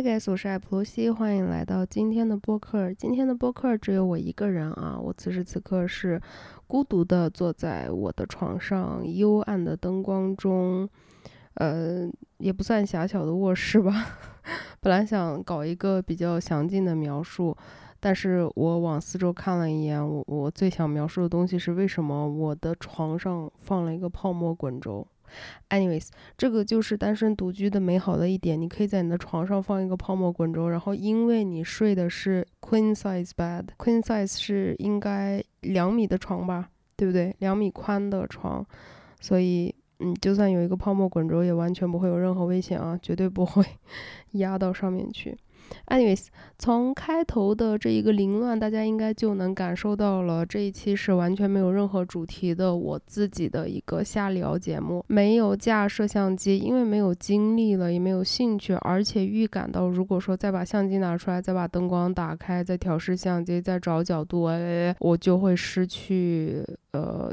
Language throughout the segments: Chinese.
Hi guys，我是艾普罗西，欢迎来到今天的播客。今天的播客只有我一个人啊，我此时此刻是孤独的坐在我的床上，幽暗的灯光中，呃，也不算狭小的卧室吧。本来想搞一个比较详尽的描述，但是我往四周看了一眼，我我最想描述的东西是为什么我的床上放了一个泡沫滚轴。Anyways，这个就是单身独居的美好的一点，你可以在你的床上放一个泡沫滚轴，然后因为你睡的是 queen size bed，queen size 是应该两米的床吧，对不对？两米宽的床，所以嗯，就算有一个泡沫滚轴，也完全不会有任何危险啊，绝对不会 压到上面去。Anyways，从开头的这一个凌乱，大家应该就能感受到了。这一期是完全没有任何主题的，我自己的一个瞎聊节目，没有架摄像机，因为没有精力了，也没有兴趣，而且预感到，如果说再把相机拿出来，再把灯光打开，再调试相机，再找角度，哎，我就会失去呃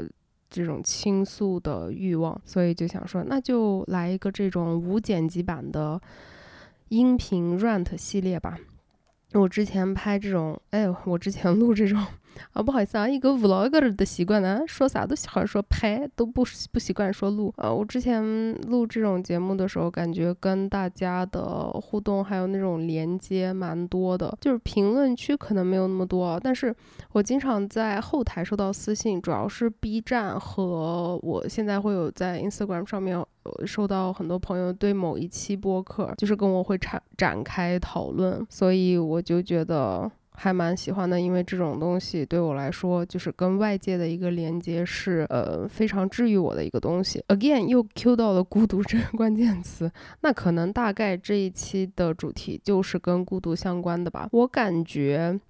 这种倾诉的欲望，所以就想说，那就来一个这种无剪辑版的。音频 rant 系列吧，我之前拍这种，哎，我之前录这种。啊，不好意思啊，一个 vlog 的习惯呢，说啥都喜欢说拍，都不不习惯说录。啊，我之前录这种节目的时候，感觉跟大家的互动还有那种连接蛮多的，就是评论区可能没有那么多，但是我经常在后台收到私信，主要是 B 站和我现在会有在 Instagram 上面收到很多朋友对某一期播客，就是跟我会展展开讨论，所以我就觉得。还蛮喜欢的，因为这种东西对我来说，就是跟外界的一个连接是呃非常治愈我的一个东西。Again，又 Q 到了孤独这个关键词，那可能大概这一期的主题就是跟孤独相关的吧。我感觉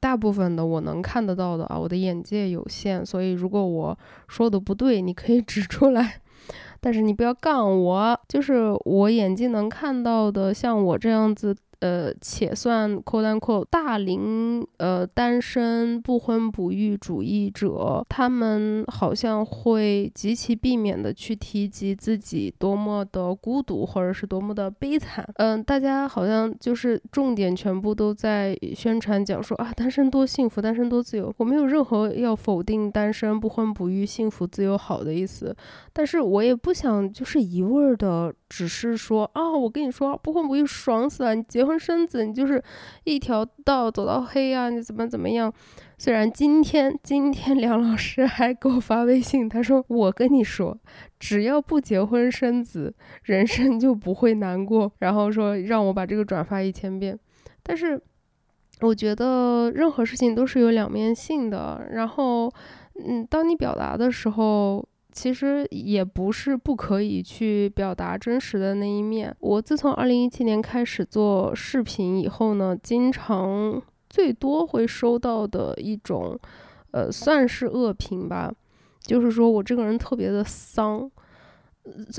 大部分的我能看得到的啊，我的眼界有限，所以如果我说的不对，你可以指出来，但是你不要杠我。就是我眼睛能看到的，像我这样子。呃，且算扣单扣大龄呃单身不婚不育主义者，他们好像会极其避免的去提及自己多么的孤独或者是多么的悲惨。嗯，大家好像就是重点全部都在宣传讲说啊，单身多幸福，单身多自由。我没有任何要否定单身不婚不育幸福自由好的意思，但是我也不想就是一味儿的只是说啊，我跟你说不婚不育爽死了，你结婚。婚生子，你就是一条道走到黑啊！你怎么怎么样？虽然今天今天梁老师还给我发微信，他说我跟你说，只要不结婚生子，人生就不会难过。然后说让我把这个转发一千遍。但是我觉得任何事情都是有两面性的。然后，嗯，当你表达的时候。其实也不是不可以去表达真实的那一面。我自从二零一七年开始做视频以后呢，经常最多会收到的一种，呃，算是恶评吧，就是说我这个人特别的丧，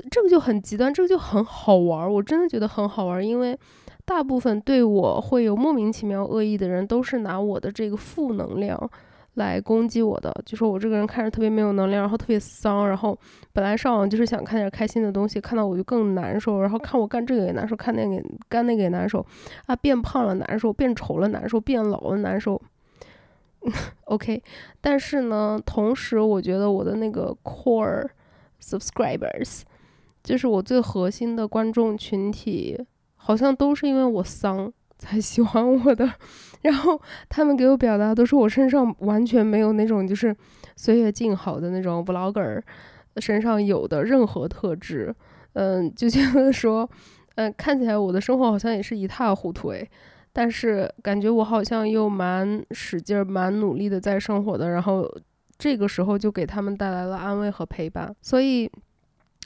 这个就很极端，这个就很好玩，我真的觉得很好玩，因为大部分对我会有莫名其妙恶意的人，都是拿我的这个负能量。来攻击我的，就说我这个人看着特别没有能量，然后特别丧，然后本来上网就是想看点开心的东西，看到我就更难受，然后看我干这个也难受，看那个干那个也难受，啊，变胖了难受，变丑了难受，变老了难受。OK，但是呢，同时我觉得我的那个 core subscribers，就是我最核心的观众群体，好像都是因为我丧。才喜欢我的，然后他们给我表达都是我身上完全没有那种就是岁月静好的那种 vlogger 身上有的任何特质，嗯，就觉得说，嗯，看起来我的生活好像也是一塌糊涂诶，但是感觉我好像又蛮使劲、蛮努力的在生活的，然后这个时候就给他们带来了安慰和陪伴，所以。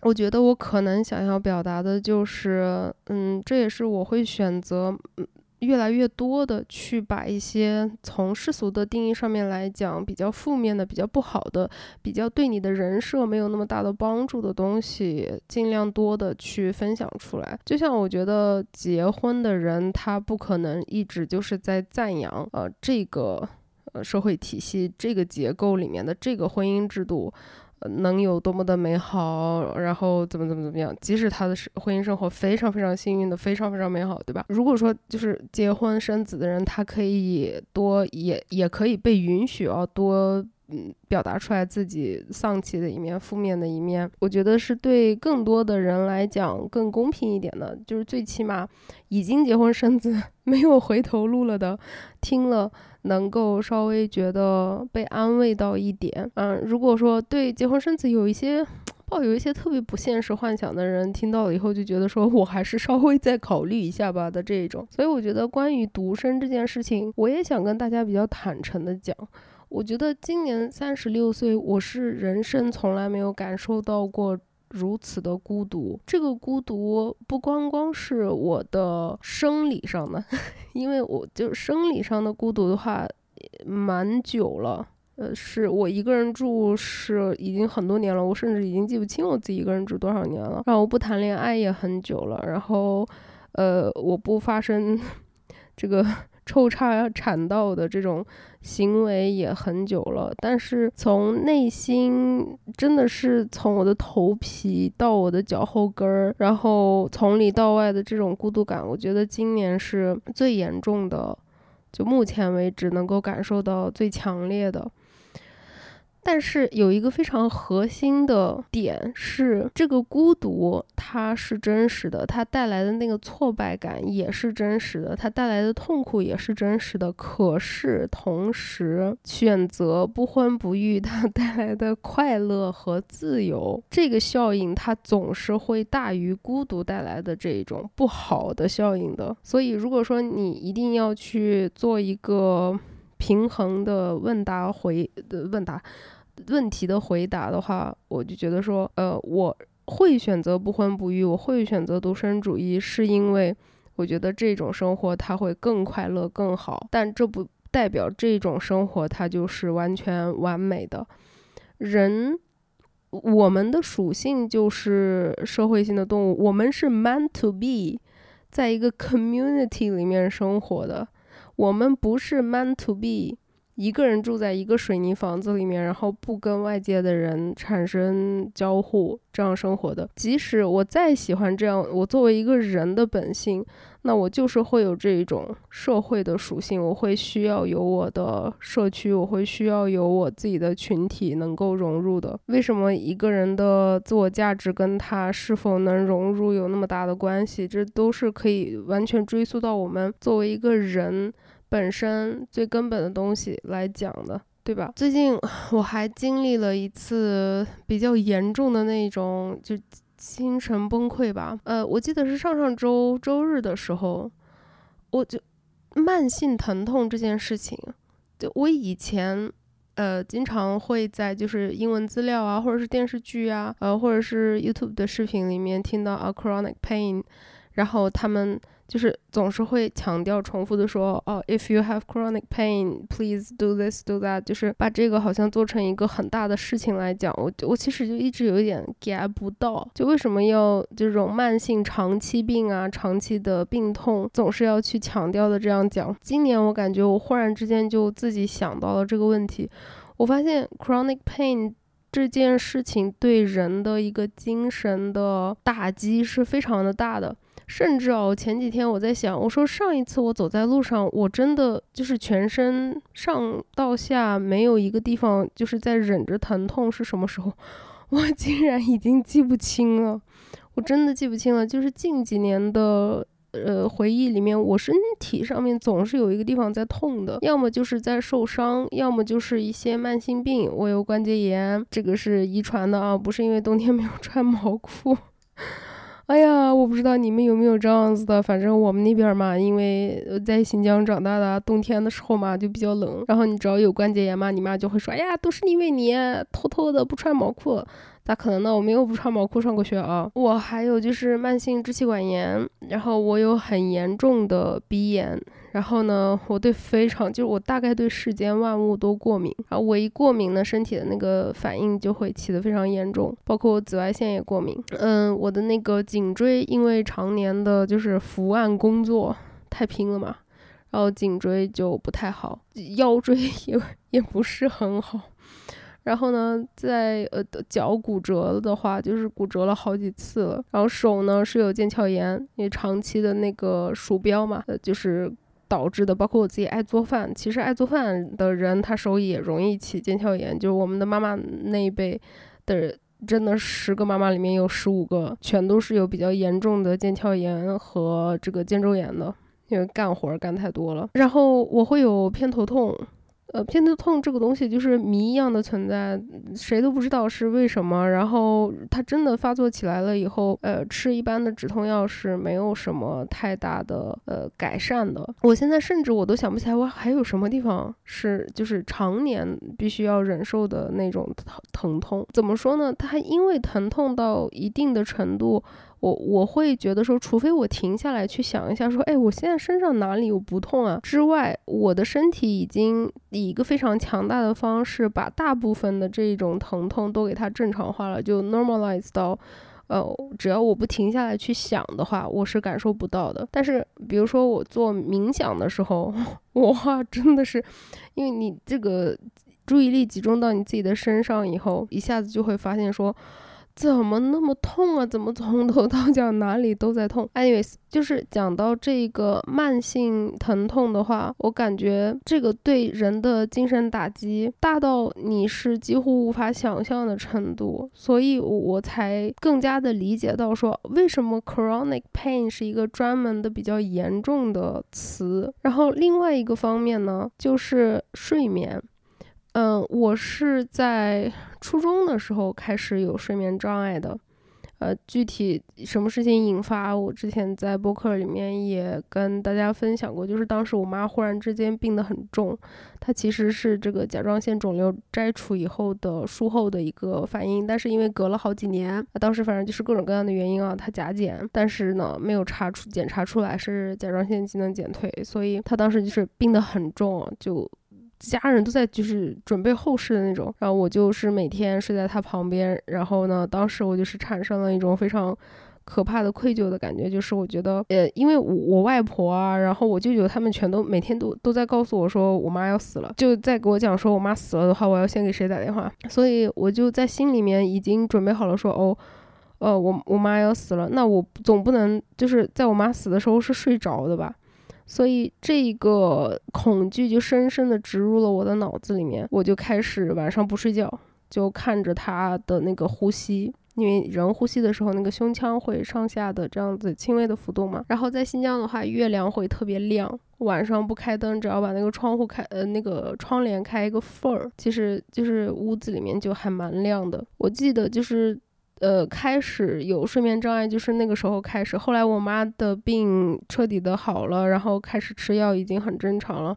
我觉得我可能想要表达的就是，嗯，这也是我会选择，嗯，越来越多的去把一些从世俗的定义上面来讲比较负面的、比较不好的、比较对你的人设没有那么大的帮助的东西，尽量多的去分享出来。就像我觉得结婚的人，他不可能一直就是在赞扬，呃，这个，呃，社会体系这个结构里面的这个婚姻制度。能有多么的美好，然后怎么怎么怎么样。即使他的婚姻生活非常非常幸运的，非常非常美好，对吧？如果说就是结婚生子的人，他可以多也也可以被允许啊多。嗯，表达出来自己丧气的一面、负面的一面，我觉得是对更多的人来讲更公平一点的。就是最起码已经结婚生子、没有回头路了的，听了能够稍微觉得被安慰到一点。嗯，如果说对结婚生子有一些抱有一些特别不现实幻想的人，听到了以后就觉得说我还是稍微再考虑一下吧的这一种。所以我觉得关于独生这件事情，我也想跟大家比较坦诚的讲。我觉得今年三十六岁，我是人生从来没有感受到过如此的孤独。这个孤独不光光是我的生理上的，因为我就生理上的孤独的话，蛮久了。呃，是我一个人住是已经很多年了，我甚至已经记不清我自己一个人住多少年了。然后我不谈恋爱也很久了，然后，呃，我不发生 这个。抽插产道的这种行为也很久了，但是从内心真的是从我的头皮到我的脚后跟儿，然后从里到外的这种孤独感，我觉得今年是最严重的，就目前为止能够感受到最强烈的。但是有一个非常核心的点是，这个孤独它是真实的，它带来的那个挫败感也是真实的，它带来的痛苦也是真实的。可是同时，选择不婚不育，它带来的快乐和自由，这个效应它总是会大于孤独带来的这种不好的效应的。所以，如果说你一定要去做一个平衡的问答回的问答。问题的回答的话，我就觉得说，呃，我会选择不婚不育，我会选择独身主义，是因为我觉得这种生活它会更快乐、更好。但这不代表这种生活它就是完全完美的。人，我们的属性就是社会性的动物，我们是 meant to be 在一个 community 里面生活的，我们不是 meant to be。一个人住在一个水泥房子里面，然后不跟外界的人产生交互，这样生活的。即使我再喜欢这样，我作为一个人的本性，那我就是会有这一种社会的属性，我会需要有我的社区，我会需要有我自己的群体能够融入的。为什么一个人的自我价值跟他是否能融入有那么大的关系？这都是可以完全追溯到我们作为一个人。本身最根本的东西来讲的，对吧？最近我还经历了一次比较严重的那种，就精神崩溃吧。呃，我记得是上上周周日的时候，我就慢性疼痛这件事情，就我以前呃经常会在就是英文资料啊，或者是电视剧啊，呃，或者是 YouTube 的视频里面听到 a chronic pain，然后他们。就是总是会强调、重复的说，哦，if you have chronic pain，please do this do that，就是把这个好像做成一个很大的事情来讲。我我其实就一直有一点 get 不到，就为什么要这种慢性长期病啊、长期的病痛总是要去强调的这样讲。今年我感觉我忽然之间就自己想到了这个问题，我发现 chronic pain 这件事情对人的一个精神的打击是非常的大的。甚至哦，前几天我在想，我说上一次我走在路上，我真的就是全身上到下没有一个地方就是在忍着疼痛是什么时候，我竟然已经记不清了，我真的记不清了。就是近几年的呃回忆里面，我身体上面总是有一个地方在痛的，要么就是在受伤，要么就是一些慢性病，我有关节炎，这个是遗传的啊，不是因为冬天没有穿毛裤。哎呀，我不知道你们有没有这样子的，反正我们那边嘛，因为在新疆长大的，冬天的时候嘛就比较冷，然后你只要有关节炎嘛，你妈就会说，哎呀，都是因为你偷偷的不穿毛裤。咋可能呢？我没有不穿毛裤上过学啊！我还有就是慢性支气管炎，然后我有很严重的鼻炎，然后呢，我对非常就是我大概对世间万物都过敏，然后我一过敏呢，身体的那个反应就会起得非常严重，包括我紫外线也过敏。嗯，我的那个颈椎因为常年的就是伏案工作太拼了嘛，然后颈椎就不太好，腰椎 也也不是很好。然后呢，在呃脚骨折的话，就是骨折了好几次了。然后手呢是有腱鞘炎，因为长期的那个鼠标嘛，呃，就是导致的。包括我自己爱做饭，其实爱做饭的人他手也容易起腱鞘炎。就是我们的妈妈那一辈的人，真的十个妈妈里面有十五个全都是有比较严重的腱鞘炎和这个肩周炎的，因为干活干太多了。然后我会有偏头痛。呃，偏头痛这个东西就是谜一样的存在，谁都不知道是为什么。然后它真的发作起来了以后，呃，吃一般的止痛药是没有什么太大的呃改善的。我现在甚至我都想不起来我还有什么地方是就是常年必须要忍受的那种疼疼痛。怎么说呢？它因为疼痛到一定的程度。我我会觉得说，除非我停下来去想一下，说，哎，我现在身上哪里有不痛啊？之外，我的身体已经以一个非常强大的方式，把大部分的这种疼痛都给它正常化了，就 normalize 到，呃，只要我不停下来去想的话，我是感受不到的。但是，比如说我做冥想的时候，哇，真的是，因为你这个注意力集中到你自己的身上以后，一下子就会发现说。怎么那么痛啊？怎么从头到脚哪里都在痛？anyways，就是讲到这个慢性疼痛的话，我感觉这个对人的精神打击大到你是几乎无法想象的程度，所以我才更加的理解到说为什么 chronic pain 是一个专门的比较严重的词。然后另外一个方面呢，就是睡眠。嗯，我是在初中的时候开始有睡眠障碍的，呃，具体什么事情引发，我之前在播客里面也跟大家分享过，就是当时我妈忽然之间病得很重，她其实是这个甲状腺肿瘤摘除以后的术后的一个反应，但是因为隔了好几年，当时反正就是各种各样的原因啊，她甲减，但是呢没有查出检查出来是甲状腺机能减退，所以她当时就是病得很重，就。家人都在就是准备后事的那种，然后我就是每天睡在他旁边，然后呢，当时我就是产生了一种非常可怕的愧疚的感觉，就是我觉得，呃，因为我我外婆啊，然后我舅舅他们全都每天都都在告诉我说我妈要死了，就在给我讲说我妈死了的话，我要先给谁打电话，所以我就在心里面已经准备好了说，哦，呃，我我妈要死了，那我总不能就是在我妈死的时候是睡着的吧。所以这个恐惧就深深的植入了我的脑子里面，我就开始晚上不睡觉，就看着他的那个呼吸，因为人呼吸的时候，那个胸腔会上下的这样子轻微的浮动嘛。然后在新疆的话，月亮会特别亮，晚上不开灯，只要把那个窗户开，呃，那个窗帘开一个缝儿，其实就是屋子里面就还蛮亮的。我记得就是。呃，开始有睡眠障碍就是那个时候开始。后来我妈的病彻底的好了，然后开始吃药，已经很正常了。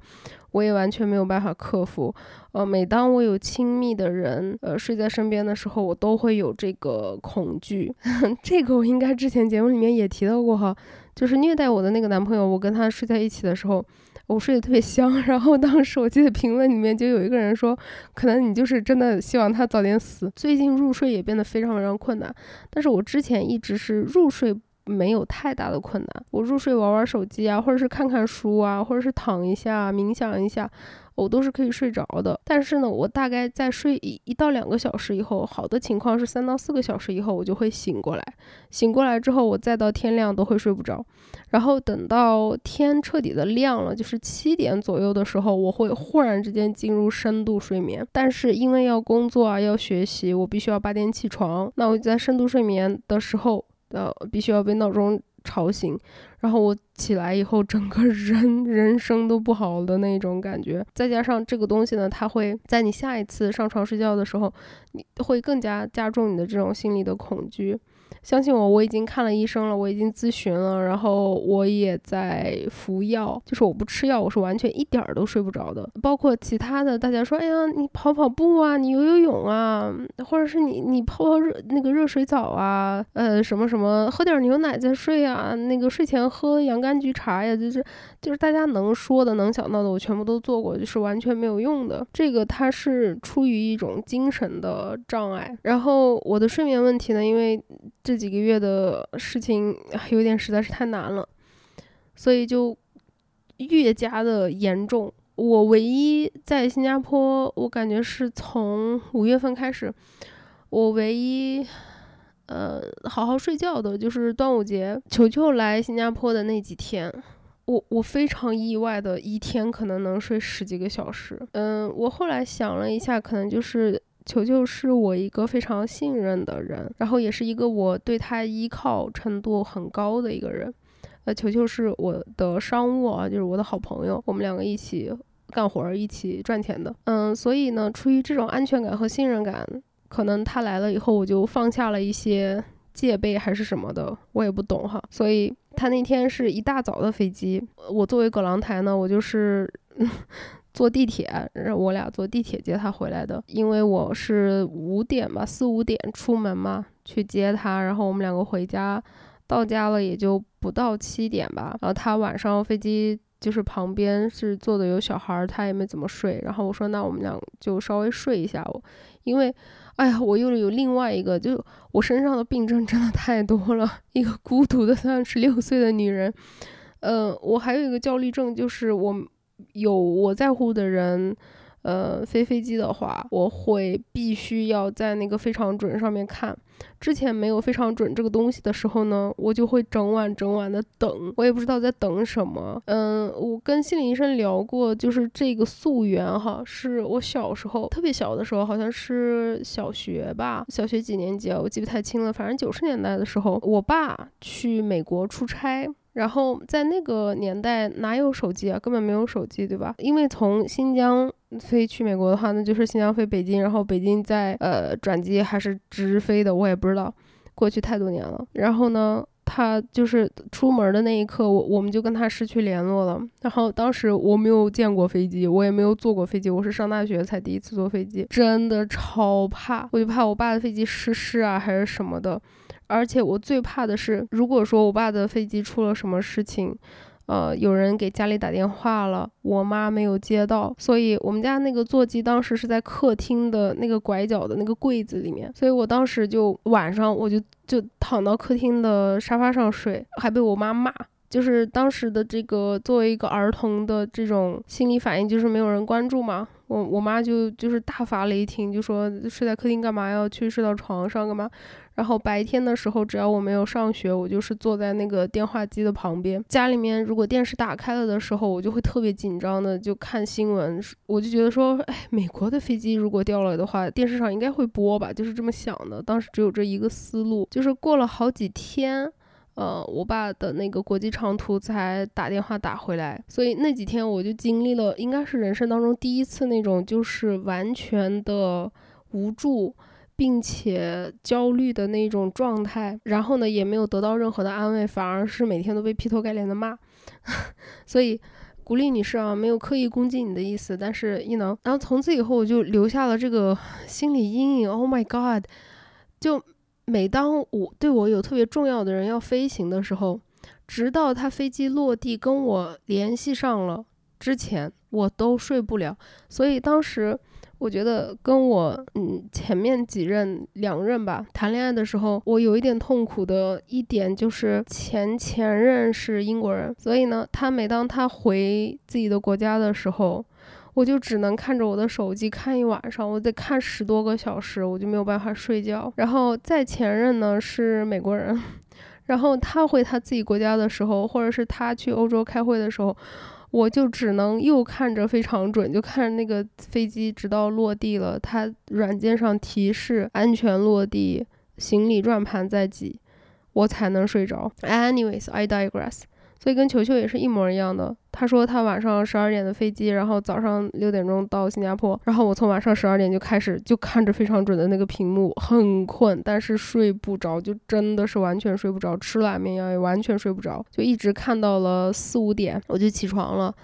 我也完全没有办法克服。呃，每当我有亲密的人呃睡在身边的时候，我都会有这个恐惧。这个我应该之前节目里面也提到过哈，就是虐待我的那个男朋友，我跟他睡在一起的时候。我睡得特别香，然后当时我记得评论里面就有一个人说，可能你就是真的希望他早点死。最近入睡也变得非常非常困难，但是我之前一直是入睡没有太大的困难，我入睡玩玩手机啊，或者是看看书啊，或者是躺一下冥想一下。我都是可以睡着的，但是呢，我大概在睡一一到两个小时以后，好的情况是三到四个小时以后，我就会醒过来。醒过来之后，我再到天亮都会睡不着。然后等到天彻底的亮了，就是七点左右的时候，我会忽然之间进入深度睡眠。但是因为要工作啊，要学习，我必须要八点起床。那我在深度睡眠的时候，呃，必须要被闹钟。吵醒，然后我起来以后，整个人 人生都不好的那种感觉。再加上这个东西呢，它会在你下一次上床睡觉的时候，你会更加加重你的这种心理的恐惧。相信我，我已经看了医生了，我已经咨询了，然后我也在服药。就是我不吃药，我是完全一点儿都睡不着的。包括其他的，大家说，哎呀，你跑跑步啊，你游游泳啊，或者是你你泡泡热那个热水澡啊，呃，什么什么，喝点牛奶再睡啊，那个睡前喝洋甘菊茶呀，就是就是大家能说的、能想到的，我全部都做过，就是完全没有用的。这个它是出于一种精神的障碍。然后我的睡眠问题呢，因为这。几个月的事情有点实在是太难了，所以就越加的严重。我唯一在新加坡，我感觉是从五月份开始，我唯一呃好好睡觉的就是端午节，球球来新加坡的那几天。我我非常意外的一天可能能睡十几个小时，嗯，我后来想了一下，可能就是球球是我一个非常信任的人，然后也是一个我对他依靠程度很高的一个人，呃，球球是我的商务啊，就是我的好朋友，我们两个一起干活儿，一起赚钱的，嗯，所以呢，出于这种安全感和信任感，可能他来了以后，我就放下了一些戒备还是什么的，我也不懂哈，所以。他那天是一大早的飞机，我作为葛朗台呢，我就是坐地铁，让我俩坐地铁接他回来的。因为我是五点吧，四五点出门嘛，去接他，然后我们两个回家，到家了也就不到七点吧。然后他晚上飞机就是旁边是坐的有小孩，他也没怎么睡。然后我说那我们俩就稍微睡一下，我因为。哎呀，我又有另外一个，就我身上的病症真的太多了。一个孤独的三十六岁的女人，呃，我还有一个焦虑症，就是我有我在乎的人。呃，飞飞机的话，我会必须要在那个非常准上面看。之前没有非常准这个东西的时候呢，我就会整晚整晚的等，我也不知道在等什么。嗯，我跟心理医生聊过，就是这个溯源哈，是我小时候特别小的时候，好像是小学吧，小学几年级啊，我记不太清了。反正九十年代的时候，我爸去美国出差。然后在那个年代哪有手机啊？根本没有手机，对吧？因为从新疆飞去美国的话，那就是新疆飞北京，然后北京再呃转机还是直飞的，我也不知道。过去太多年了。然后呢，他就是出门的那一刻，我我们就跟他失去联络了。然后当时我没有见过飞机，我也没有坐过飞机，我是上大学才第一次坐飞机，真的超怕，我就怕我爸的飞机失事啊，还是什么的。而且我最怕的是，如果说我爸的飞机出了什么事情，呃，有人给家里打电话了，我妈没有接到，所以我们家那个座机当时是在客厅的那个拐角的那个柜子里面，所以我当时就晚上我就就躺到客厅的沙发上睡，还被我妈骂。就是当时的这个作为一个儿童的这种心理反应，就是没有人关注嘛。我我妈就就是大发雷霆，就说睡在客厅干嘛要去睡到床上干嘛？然后白天的时候，只要我没有上学，我就是坐在那个电话机的旁边。家里面如果电视打开了的时候，我就会特别紧张的就看新闻。我就觉得说，哎，美国的飞机如果掉了的话，电视上应该会播吧，就是这么想的。当时只有这一个思路。就是过了好几天。呃，我爸的那个国际长途才打电话打回来，所以那几天我就经历了，应该是人生当中第一次那种就是完全的无助，并且焦虑的那种状态。然后呢，也没有得到任何的安慰，反而是每天都被劈头盖脸的骂。所以，鼓励女士啊，没有刻意攻击你的意思，但是一能，然后从此以后我就留下了这个心理阴影。Oh my god，就。每当我对我有特别重要的人要飞行的时候，直到他飞机落地跟我联系上了之前，我都睡不了。所以当时我觉得跟我嗯前面几任两任吧谈恋爱的时候，我有一点痛苦的一点就是前前任是英国人，所以呢，他每当他回自己的国家的时候。我就只能看着我的手机看一晚上，我得看十多个小时，我就没有办法睡觉。然后在前任呢是美国人，然后他回他自己国家的时候，或者是他去欧洲开会的时候，我就只能又看着非常准，就看那个飞机直到落地了，它软件上提示安全落地，行李转盘在即，我才能睡着。Anyways, I digress. 所以跟球球也是一模一样的。他说他晚上十二点的飞机，然后早上六点钟到新加坡。然后我从晚上十二点就开始就看着非常准的那个屏幕，很困，但是睡不着，就真的是完全睡不着。吃了安眠药也完全睡不着，就一直看到了四五点，我就起床了，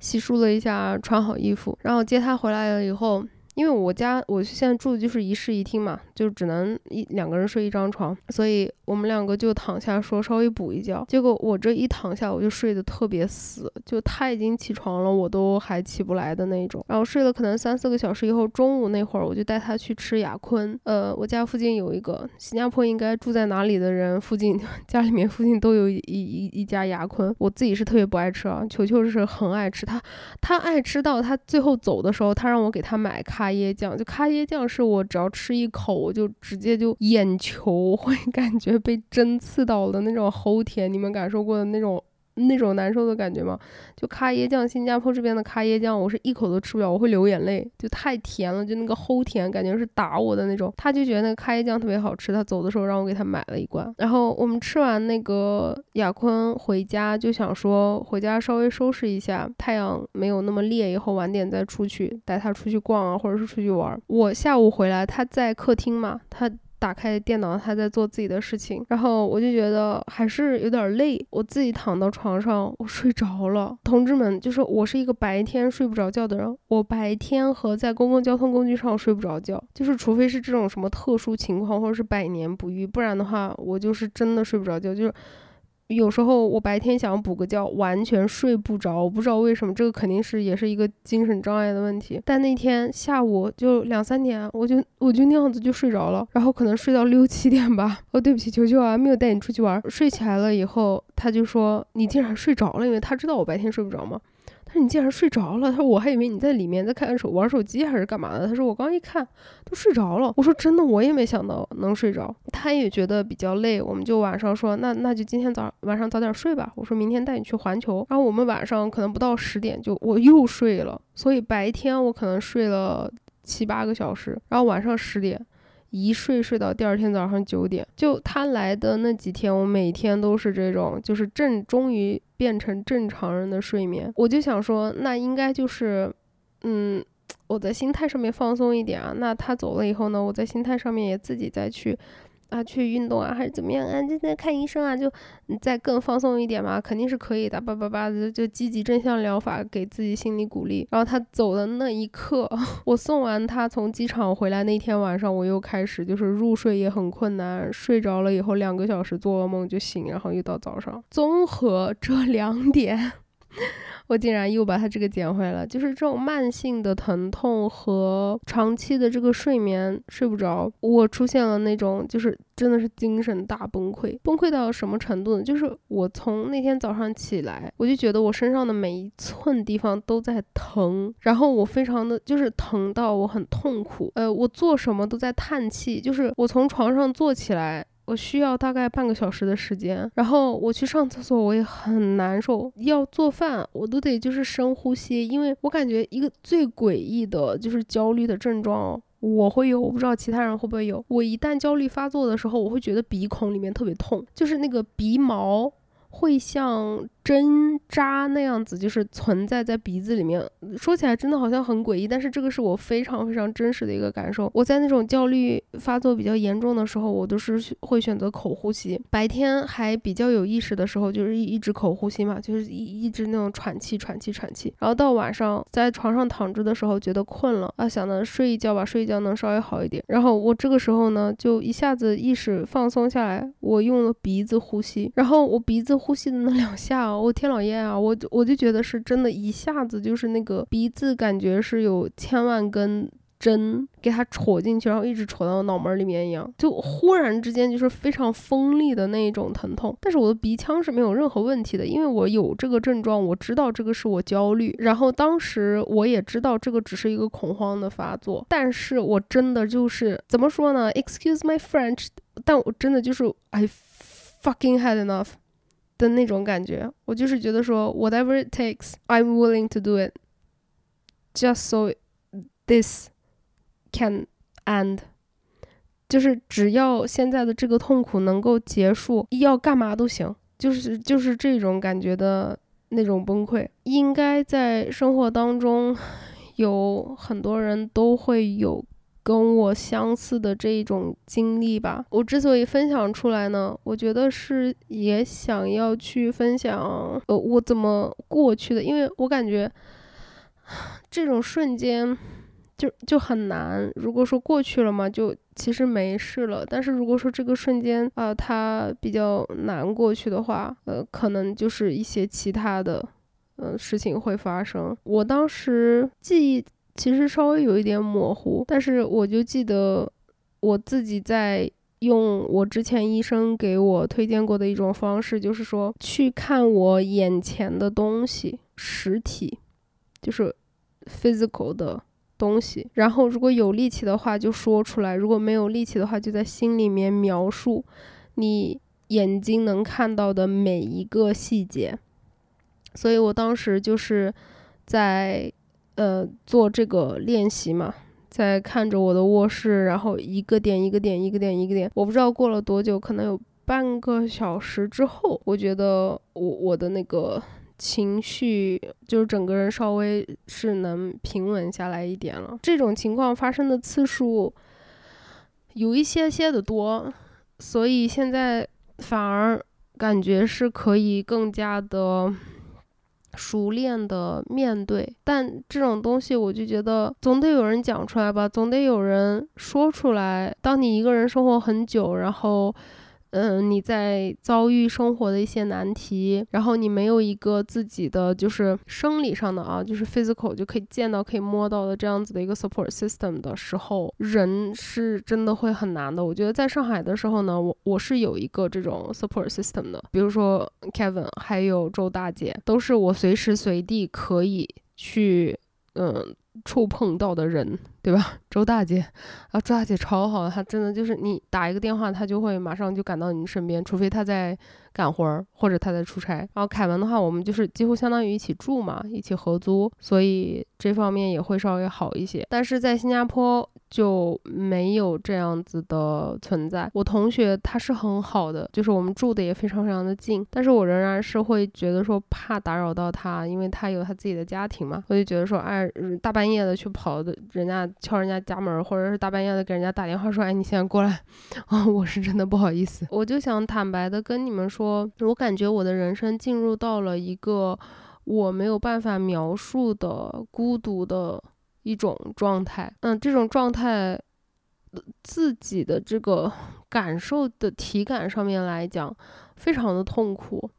洗漱了一下，穿好衣服，然后接他回来了以后，因为我家我现在住的就是一室一厅嘛，就只能一两个人睡一张床，所以我们两个就躺下说稍微补一觉。结果我这一躺下，我就睡得特别死，就他已经起床了，我都还起不来的那种。然后睡了可能三四个小时以后，中午那会儿我就带他去吃雅坤。呃，我家附近有一个新加坡，应该住在哪里的人附近 家里面附近都有一一一家雅坤。我自己是特别不爱吃啊，球球是很爱吃，他他爱吃到他最后走的时候，他让我给他买咖咖椰酱，就咖椰酱是我只要吃一口，我就直接就眼球会 感觉被针刺到的那种齁甜，你们感受过的那种。那种难受的感觉吗？就咖椰酱，新加坡这边的咖椰酱，我是一口都吃不了，我会流眼泪，就太甜了，就那个齁甜，感觉是打我的那种。他就觉得那个咖椰酱特别好吃，他走的时候让我给他买了一罐。然后我们吃完那个雅坤回家，就想说回家稍微收拾一下，太阳没有那么烈，以后晚点再出去带他出去逛啊，或者是出去玩。我下午回来，他在客厅嘛，他。打开电脑，他在做自己的事情，然后我就觉得还是有点累，我自己躺到床上，我睡着了。同志们，就是我是一个白天睡不着觉的人，我白天和在公共交通工具上睡不着觉，就是除非是这种什么特殊情况，或者是百年不遇，不然的话，我就是真的睡不着觉，就是。有时候我白天想补个觉，完全睡不着，我不知道为什么，这个肯定是也是一个精神障碍的问题。但那天下午就两三点，我就我就那样子就睡着了，然后可能睡到六七点吧。哦，对不起，球球啊，没有带你出去玩。睡起来了以后，他就说你竟然睡着了，因为他知道我白天睡不着嘛。他说你竟然睡着了，他说我还以为你在里面在看手玩手机还是干嘛的。他说我刚一看都睡着了。我说真的，我也没想到能睡着。他也觉得比较累，我们就晚上说那那就今天早晚上早点睡吧。我说明天带你去环球。然后我们晚上可能不到十点就我又睡了，所以白天我可能睡了七八个小时，然后晚上十点。一睡睡到第二天早上九点，就他来的那几天，我每天都是这种，就是正终于变成正常人的睡眠。我就想说，那应该就是，嗯，我在心态上面放松一点啊。那他走了以后呢，我在心态上面也自己再去。啊，去运动啊，还是怎么样啊？就在看医生啊，就再更放松一点嘛，肯定是可以的。叭叭叭的，就积极正向疗法，给自己心理鼓励。然后他走的那一刻，我送完他从机场回来那天晚上，我又开始就是入睡也很困难，睡着了以后两个小时做噩梦就醒，然后又到早上。综合这两点。我竟然又把它这个捡回来了，就是这种慢性的疼痛和长期的这个睡眠睡不着，我出现了那种就是真的是精神大崩溃，崩溃到什么程度呢？就是我从那天早上起来，我就觉得我身上的每一寸地方都在疼，然后我非常的就是疼到我很痛苦，呃，我做什么都在叹气，就是我从床上坐起来。我需要大概半个小时的时间，然后我去上厕所，我也很难受。要做饭，我都得就是深呼吸，因为我感觉一个最诡异的就是焦虑的症状，我会有，我不知道其他人会不会有。我一旦焦虑发作的时候，我会觉得鼻孔里面特别痛，就是那个鼻毛。会像针扎那样子，就是存在在鼻子里面。说起来真的好像很诡异，但是这个是我非常非常真实的一个感受。我在那种焦虑发作比较严重的时候，我都是会选择口呼吸。白天还比较有意识的时候，就是一一直口呼吸嘛，就是一一直那种喘气、喘气、喘气。然后到晚上在床上躺着的时候，觉得困了啊，想着睡一觉吧，睡一觉能稍微好一点。然后我这个时候呢，就一下子意识放松下来，我用了鼻子呼吸，然后我鼻子。呼吸的那两下，我天老爷啊，我我就觉得是真的，一下子就是那个鼻子感觉是有千万根针给它戳进去，然后一直戳到脑门里面一样，就忽然之间就是非常锋利的那一种疼痛。但是我的鼻腔是没有任何问题的，因为我有这个症状，我知道这个是我焦虑，然后当时我也知道这个只是一个恐慌的发作，但是我真的就是怎么说呢？Excuse my French，但我真的就是 I fucking had enough。的那种感觉，我就是觉得说，whatever it takes，I'm willing to do it，just so this can end。就是只要现在的这个痛苦能够结束，要干嘛都行。就是就是这种感觉的那种崩溃，应该在生活当中 有很多人都会有。跟我相似的这一种经历吧，我之所以分享出来呢，我觉得是也想要去分享，呃，我怎么过去的，因为我感觉这种瞬间就就很难。如果说过去了嘛，就其实没事了。但是如果说这个瞬间啊，它比较难过去的话，呃，可能就是一些其他的，嗯，事情会发生。我当时记忆其实稍微有一点模糊，但是我就记得我自己在。用我之前医生给我推荐过的一种方式，就是说去看我眼前的东西，实体，就是 physical 的东西。然后如果有力气的话就说出来，如果没有力气的话就在心里面描述你眼睛能看到的每一个细节。所以我当时就是在呃做这个练习嘛。在看着我的卧室，然后一个点一个点一个点一个点，我不知道过了多久，可能有半个小时之后，我觉得我我的那个情绪就是整个人稍微是能平稳下来一点了。这种情况发生的次数有一些些的多，所以现在反而感觉是可以更加的。熟练的面对，但这种东西我就觉得总得有人讲出来吧，总得有人说出来。当你一个人生活很久，然后。嗯，你在遭遇生活的一些难题，然后你没有一个自己的就是生理上的啊，就是 physical 就可以见到、可以摸到的这样子的一个 support system 的时候，人是真的会很难的。我觉得在上海的时候呢，我我是有一个这种 support system 的，比如说 Kevin 还有周大姐，都是我随时随地可以去嗯触碰到的人。对吧，周大姐，啊，周大姐超好，她真的就是你打一个电话，她就会马上就赶到你身边，除非她在干活儿或者他在出差。然后凯文的话，我们就是几乎相当于一起住嘛，一起合租，所以这方面也会稍微好一些。但是在新加坡就没有这样子的存在。我同学他是很好的，就是我们住的也非常非常的近，但是我仍然是会觉得说怕打扰到他，因为他有他自己的家庭嘛，我就觉得说，哎，大半夜的去跑的人家。敲人家家门，或者是大半夜的给人家打电话说：“哎，你现在过来。”啊，我是真的不好意思。我就想坦白的跟你们说，我感觉我的人生进入到了一个我没有办法描述的孤独的一种状态。嗯，这种状态自己的这个 感受的体感上面来讲，非常的痛苦。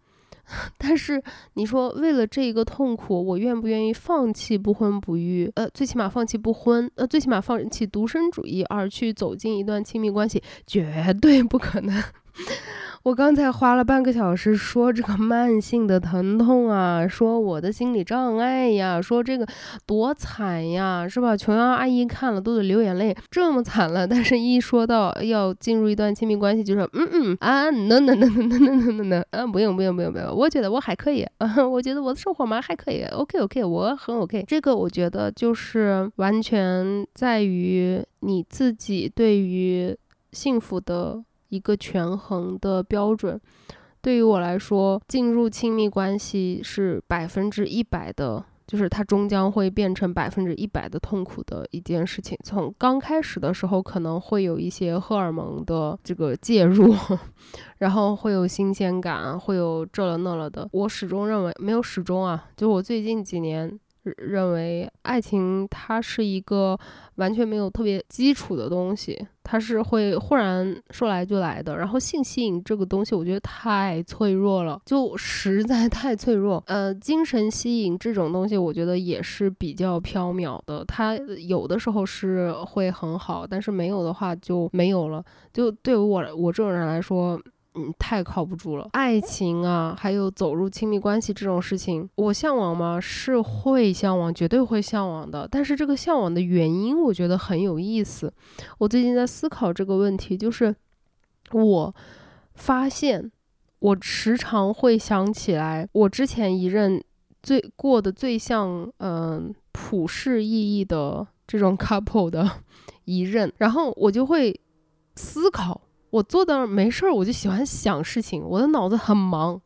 但是你说为了这一个痛苦，我愿不愿意放弃不婚不育？呃，最起码放弃不婚，呃，最起码放弃独身主义，而去走进一段亲密关系，绝对不可能。我刚才花了半个小时说这个 慢性的疼痛啊，说我的心理障碍呀，说这个多惨呀，是吧？琼瑶阿姨看了都得流眼泪，这么惨了，但是一说到要进入一段亲密关系，就说嗯嗯啊，no no no no no no no no，嗯，不用不用不用不用，我觉得我还可以，我觉得我的生活嘛还可以，OK OK，我很 OK，这个我觉得就是完全在于你自己对于幸福的。一个权衡的标准，对于我来说，进入亲密关系是百分之一百的，就是它终将会变成百分之一百的痛苦的一件事情。从刚开始的时候，可能会有一些荷尔蒙的这个介入，然后会有新鲜感，会有这了那了的。我始终认为，没有始终啊，就我最近几年。认为爱情它是一个完全没有特别基础的东西，它是会忽然说来就来的。然后性吸引这个东西，我觉得太脆弱了，就实在太脆弱。呃，精神吸引这种东西，我觉得也是比较缥缈的，它有的时候是会很好，但是没有的话就没有了。就对于我我这种人来说。嗯，太靠不住了。爱情啊，还有走入亲密关系这种事情，我向往吗？是会向往，绝对会向往的。但是这个向往的原因，我觉得很有意思。我最近在思考这个问题，就是我发现，我时常会想起来我之前一任最过的最像嗯普世意义的这种 couple 的一任，然后我就会思考。我坐那儿没事儿，我就喜欢想事情。我的脑子很忙，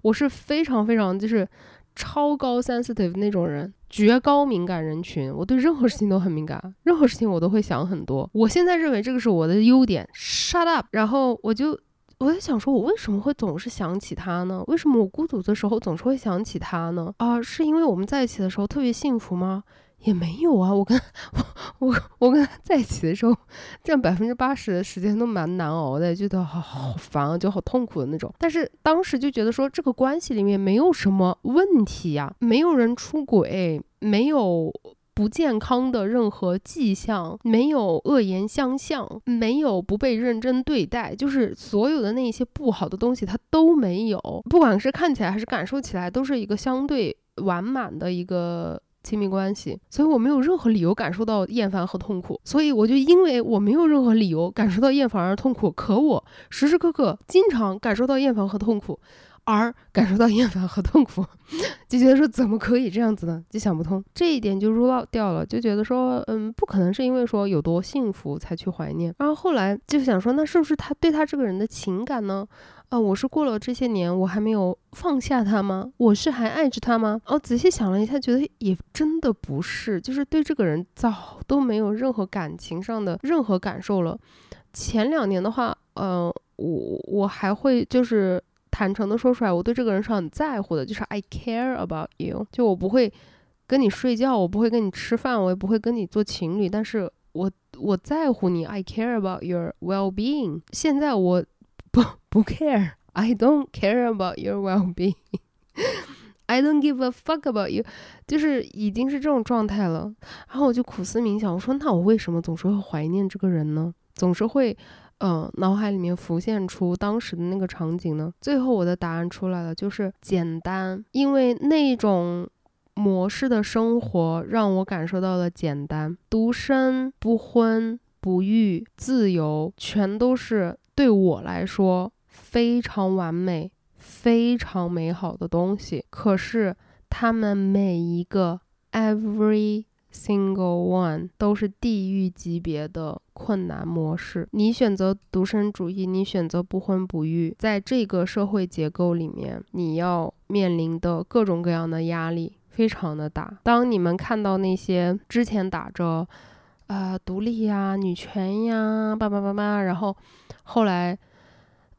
我是非常非常就是超高 sensitive 那种人，绝高敏感人群。我对任何事情都很敏感，任何事情我都会想很多。我现在认为这个是我的优点。Shut up！然后我就我在想，说我为什么会总是想起他呢？为什么我孤独的时候总是会想起他呢？啊，是因为我们在一起的时候特别幸福吗？也没有啊，我跟我我我跟他在一起的时候，占百分之八十的时间都蛮难熬的，觉得好好烦啊，就好痛苦的那种。但是当时就觉得说，这个关系里面没有什么问题呀，没有人出轨，没有不健康的任何迹象，没有恶言相向，没有不被认真对待，就是所有的那些不好的东西，它都没有。不管是看起来还是感受起来，都是一个相对完满的一个。亲密关系，所以我没有任何理由感受到厌烦和痛苦，所以我就因为我没有任何理由感受到厌烦而痛苦，可我时时刻刻经常感受到厌烦和痛苦，而感受到厌烦和痛苦，就觉得说怎么可以这样子呢？就想不通这一点就 rule 掉了，就觉得说嗯，不可能是因为说有多幸福才去怀念，然后后来就想说那是不是他对他这个人的情感呢？啊，我是过了这些年，我还没有放下他吗？我是还爱着他吗？哦，仔细想了一下，觉得也真的不是，就是对这个人早都没有任何感情上的任何感受了。前两年的话，呃，我我还会就是坦诚的说出来，我对这个人是很在乎的，就是 I care about you，就我不会跟你睡觉，我不会跟你吃饭，我也不会跟你做情侣，但是我我在乎你，I care about your well being。现在我。不 care，I don't care about your well-being。I don't give a fuck about you，就是已经是这种状态了。然后我就苦思冥想，我说那我为什么总是会怀念这个人呢？总是会，嗯，脑海里面浮现出当时的那个场景呢？最后我的答案出来了，就是简单，因为那种模式的生活让我感受到了简单，独身、不婚、不育、自由，全都是。对我来说非常完美、非常美好的东西，可是他们每一个 every single one 都是地狱级别的困难模式。你选择独身主义，你选择不婚不育，在这个社会结构里面，你要面临的各种各样的压力非常的大。当你们看到那些之前打着啊独立呀、女权呀、叭叭叭叭，然后。后来，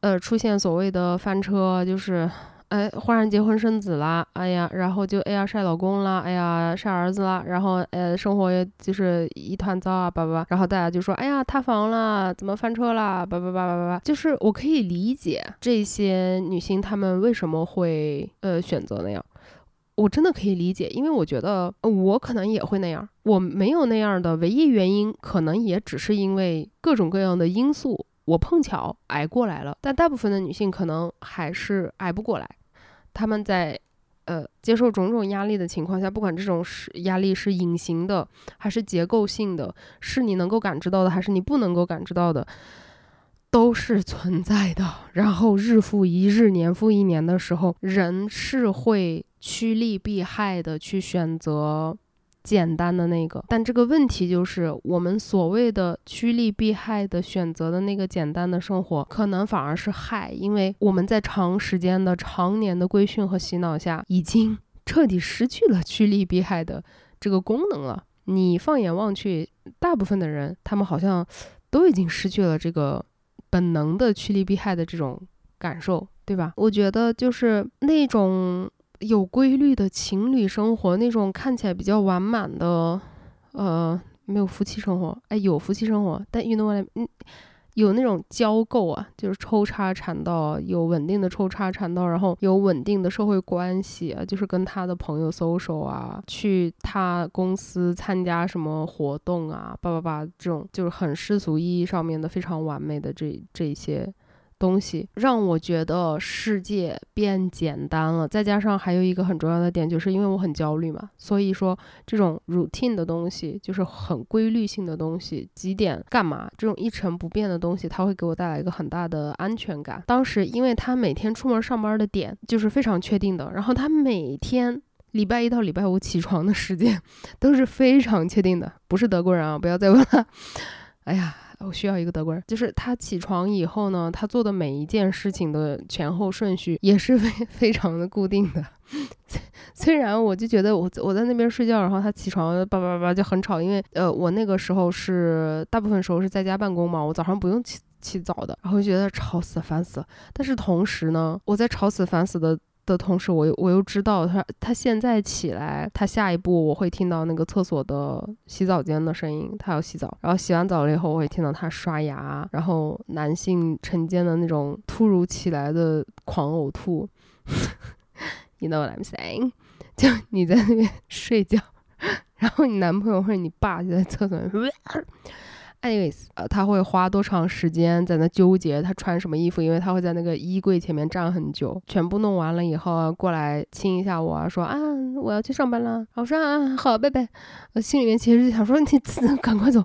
呃，出现所谓的翻车，就是，哎，忽然结婚生子啦，哎呀，然后就哎呀晒老公啦，哎呀晒儿子啦，然后呃，生活就是一团糟啊，叭叭叭，然后大家就说，哎呀塌房了，怎么翻车啦，叭叭叭叭叭叭，就是我可以理解这些女性她们为什么会呃选择那样，我真的可以理解，因为我觉得我可能也会那样，我没有那样的唯一原因，可能也只是因为各种各样的因素。我碰巧挨过来了，但大部分的女性可能还是挨不过来。她们在呃接受种种压力的情况下，不管这种是压力是隐形的还是结构性的，是你能够感知到的还是你不能够感知到的，都是存在的。然后日复一日、年复一年的时候，人是会趋利避害的去选择。简单的那个，但这个问题就是，我们所谓的趋利避害的选择的那个简单的生活，可能反而是害，因为我们在长时间的、常年的规训和洗脑下，已经彻底失去了趋利避害的这个功能了。你放眼望去，大部分的人，他们好像都已经失去了这个本能的趋利避害的这种感受，对吧？我觉得就是那种。有规律的情侣生活，那种看起来比较完满的，呃，没有夫妻生活，哎，有夫妻生活，但运动完嗯，有那种交媾啊，就是抽插产道，有稳定的抽插产道，然后有稳定的社会关系啊，就是跟他的朋友 social 啊，去他公司参加什么活动啊，叭叭叭，这种就是很世俗意义上面的非常完美的这这些。东西让我觉得世界变简单了，再加上还有一个很重要的点，就是因为我很焦虑嘛，所以说这种 routine 的东西，就是很规律性的东西，几点干嘛，这种一成不变的东西，它会给我带来一个很大的安全感。当时因为他每天出门上班的点就是非常确定的，然后他每天礼拜一到礼拜五起床的时间 都是非常确定的，不是德国人啊，不要再问了。哎呀。我需要一个德国人，就是他起床以后呢，他做的每一件事情的前后顺序也是非 非常的固定的。虽然我就觉得我我在那边睡觉，然后他起床叭叭叭就很吵，因为呃我那个时候是大部分时候是在家办公嘛，我早上不用起起早的，然后觉得吵死烦死了。但是同时呢，我在吵死烦死的的同时，我又我又知道他他现在起来，他下一步我会听到那个厕所的洗澡间的声音，他要洗澡，然后洗完澡了以后，我会听到他刷牙，然后男性晨间的那种突如其来的狂呕吐，You know what I'm saying？就你在那边睡觉，然后你男朋友或者你爸就在厕所里。anyways，呃，他会花多长时间在那纠结他穿什么衣服？因为他会在那个衣柜前面站很久，全部弄完了以后过来亲一下我说啊，我要去上班了。我说啊，好，拜拜。我心里面其实就想说你赶快走。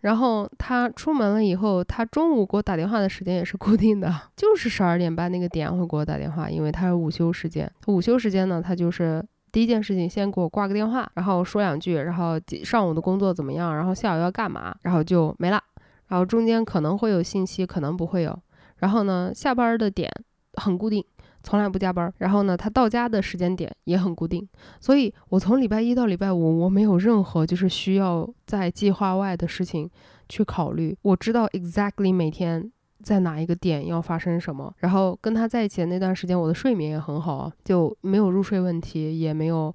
然后他出门了以后，他中午给我打电话的时间也是固定的，就是十二点半那个点会给我打电话，因为他是午休时间。午休时间呢，他就是。第一件事情，先给我挂个电话，然后说两句，然后上午的工作怎么样，然后下午要干嘛，然后就没了。然后中间可能会有信息，可能不会有。然后呢，下班的点很固定，从来不加班。然后呢，他到家的时间点也很固定。所以我从礼拜一到礼拜五，我没有任何就是需要在计划外的事情去考虑。我知道 exactly 每天。在哪一个点要发生什么？然后跟他在一起的那段时间，我的睡眠也很好，就没有入睡问题，也没有，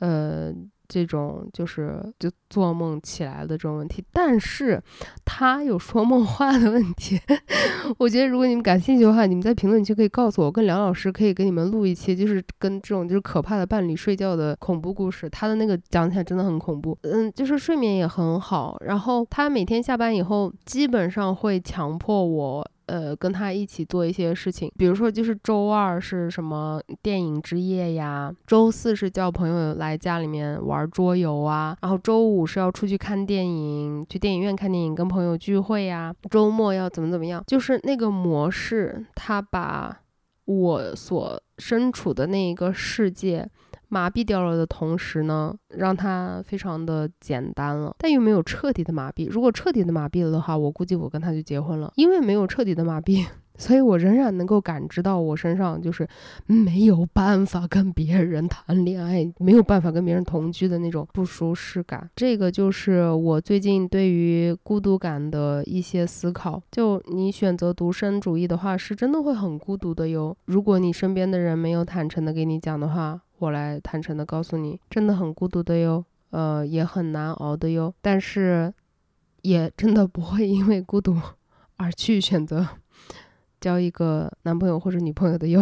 呃，这种就是就做梦起来的这种问题。但是他有说梦话的问题。我觉得如果你们感兴趣的话，你们在评论区可以告诉我，跟梁老师可以给你们录一期，就是跟这种就是可怕的伴侣睡觉的恐怖故事。他的那个讲起来真的很恐怖。嗯，就是睡眠也很好。然后他每天下班以后，基本上会强迫我。呃，跟他一起做一些事情，比如说就是周二是什么电影之夜呀，周四是叫朋友来家里面玩桌游啊，然后周五是要出去看电影，去电影院看电影，跟朋友聚会呀，周末要怎么怎么样，就是那个模式，他把我所身处的那一个世界。麻痹掉了的同时呢，让它非常的简单了，但又没有彻底的麻痹。如果彻底的麻痹了的话，我估计我跟他就结婚了。因为没有彻底的麻痹，所以我仍然能够感知到我身上就是没有办法跟别人谈恋爱，没有办法跟别人同居的那种不舒适感。这个就是我最近对于孤独感的一些思考。就你选择独身主义的话，是真的会很孤独的哟。如果你身边的人没有坦诚的给你讲的话。我来坦诚的告诉你，真的很孤独的哟，呃，也很难熬的哟。但是，也真的不会因为孤独 而去选择 交一个男朋友或者女朋友的哟。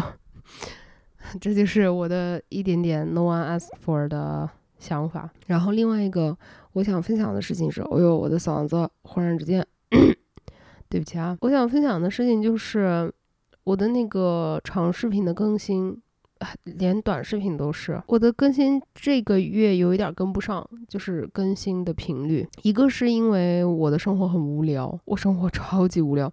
这就是我的一点点 no one asked for 的想法。然后另外一个我想分享的事情是，哎呦，我的嗓子忽然之间，对不起啊，我想分享的事情就是我的那个长视频的更新。连短视频都是我的更新，这个月有一点跟不上，就是更新的频率。一个是因为我的生活很无聊，我生活 超级无聊。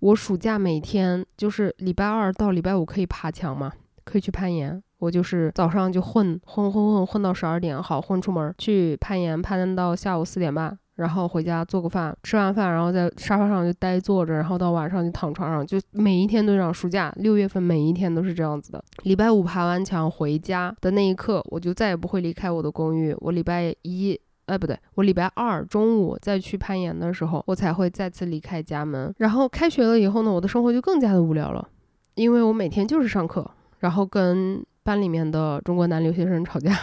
我暑假每天就是礼拜二到礼拜五可以爬墙嘛，可以去攀岩。我就是早上就混混混混混到十二点，好混出门去攀岩，攀到下午四点半。然后回家做个饭，吃完饭，然后在沙发上就呆坐着，然后到晚上就躺床上，就每一天都这样。暑假六月份每一天都是这样子的。礼拜五爬完墙回家的那一刻，我就再也不会离开我的公寓。我礼拜一，哎不对，我礼拜二中午再去攀岩的时候，我才会再次离开家门。然后开学了以后呢，我的生活就更加的无聊了，因为我每天就是上课，然后跟班里面的中国男留学生吵架。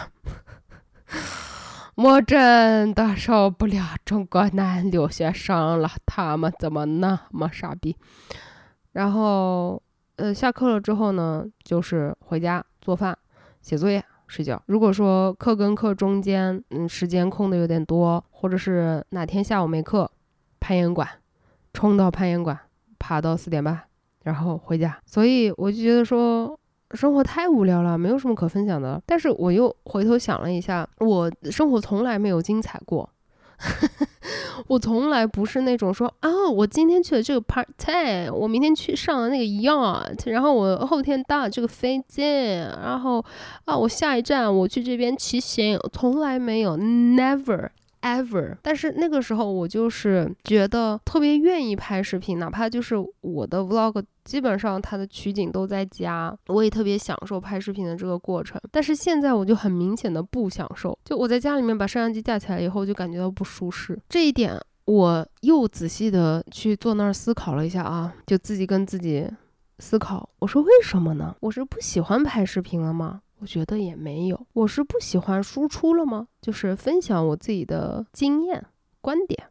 我真的受不了中国男留学生了，他们怎么那么傻逼？然后，呃，下课了之后呢，就是回家做饭、写作业、睡觉。如果说课跟课中间，嗯，时间空的有点多，或者是哪天下午没课，攀岩馆，冲到攀岩馆，爬到四点半，然后回家。所以我就觉得说。生活太无聊了，没有什么可分享的。但是我又回头想了一下，我生活从来没有精彩过。我从来不是那种说啊，我今天去了这个 part time，我明天去上了那个 yacht，然后我后天搭了这个飞机，然后啊，我下一站我去这边骑行，从来没有，never。ever，但是那个时候我就是觉得特别愿意拍视频，哪怕就是我的 vlog，基本上它的取景都在家，我也特别享受拍视频的这个过程。但是现在我就很明显的不享受，就我在家里面把摄像机架起来以后，就感觉到不舒适。这一点我又仔细的去坐那儿思考了一下啊，就自己跟自己思考，我说为什么呢？我是不喜欢拍视频了吗？我觉得也没有。我是不喜欢输出了吗？就是分享我自己的经验、观点，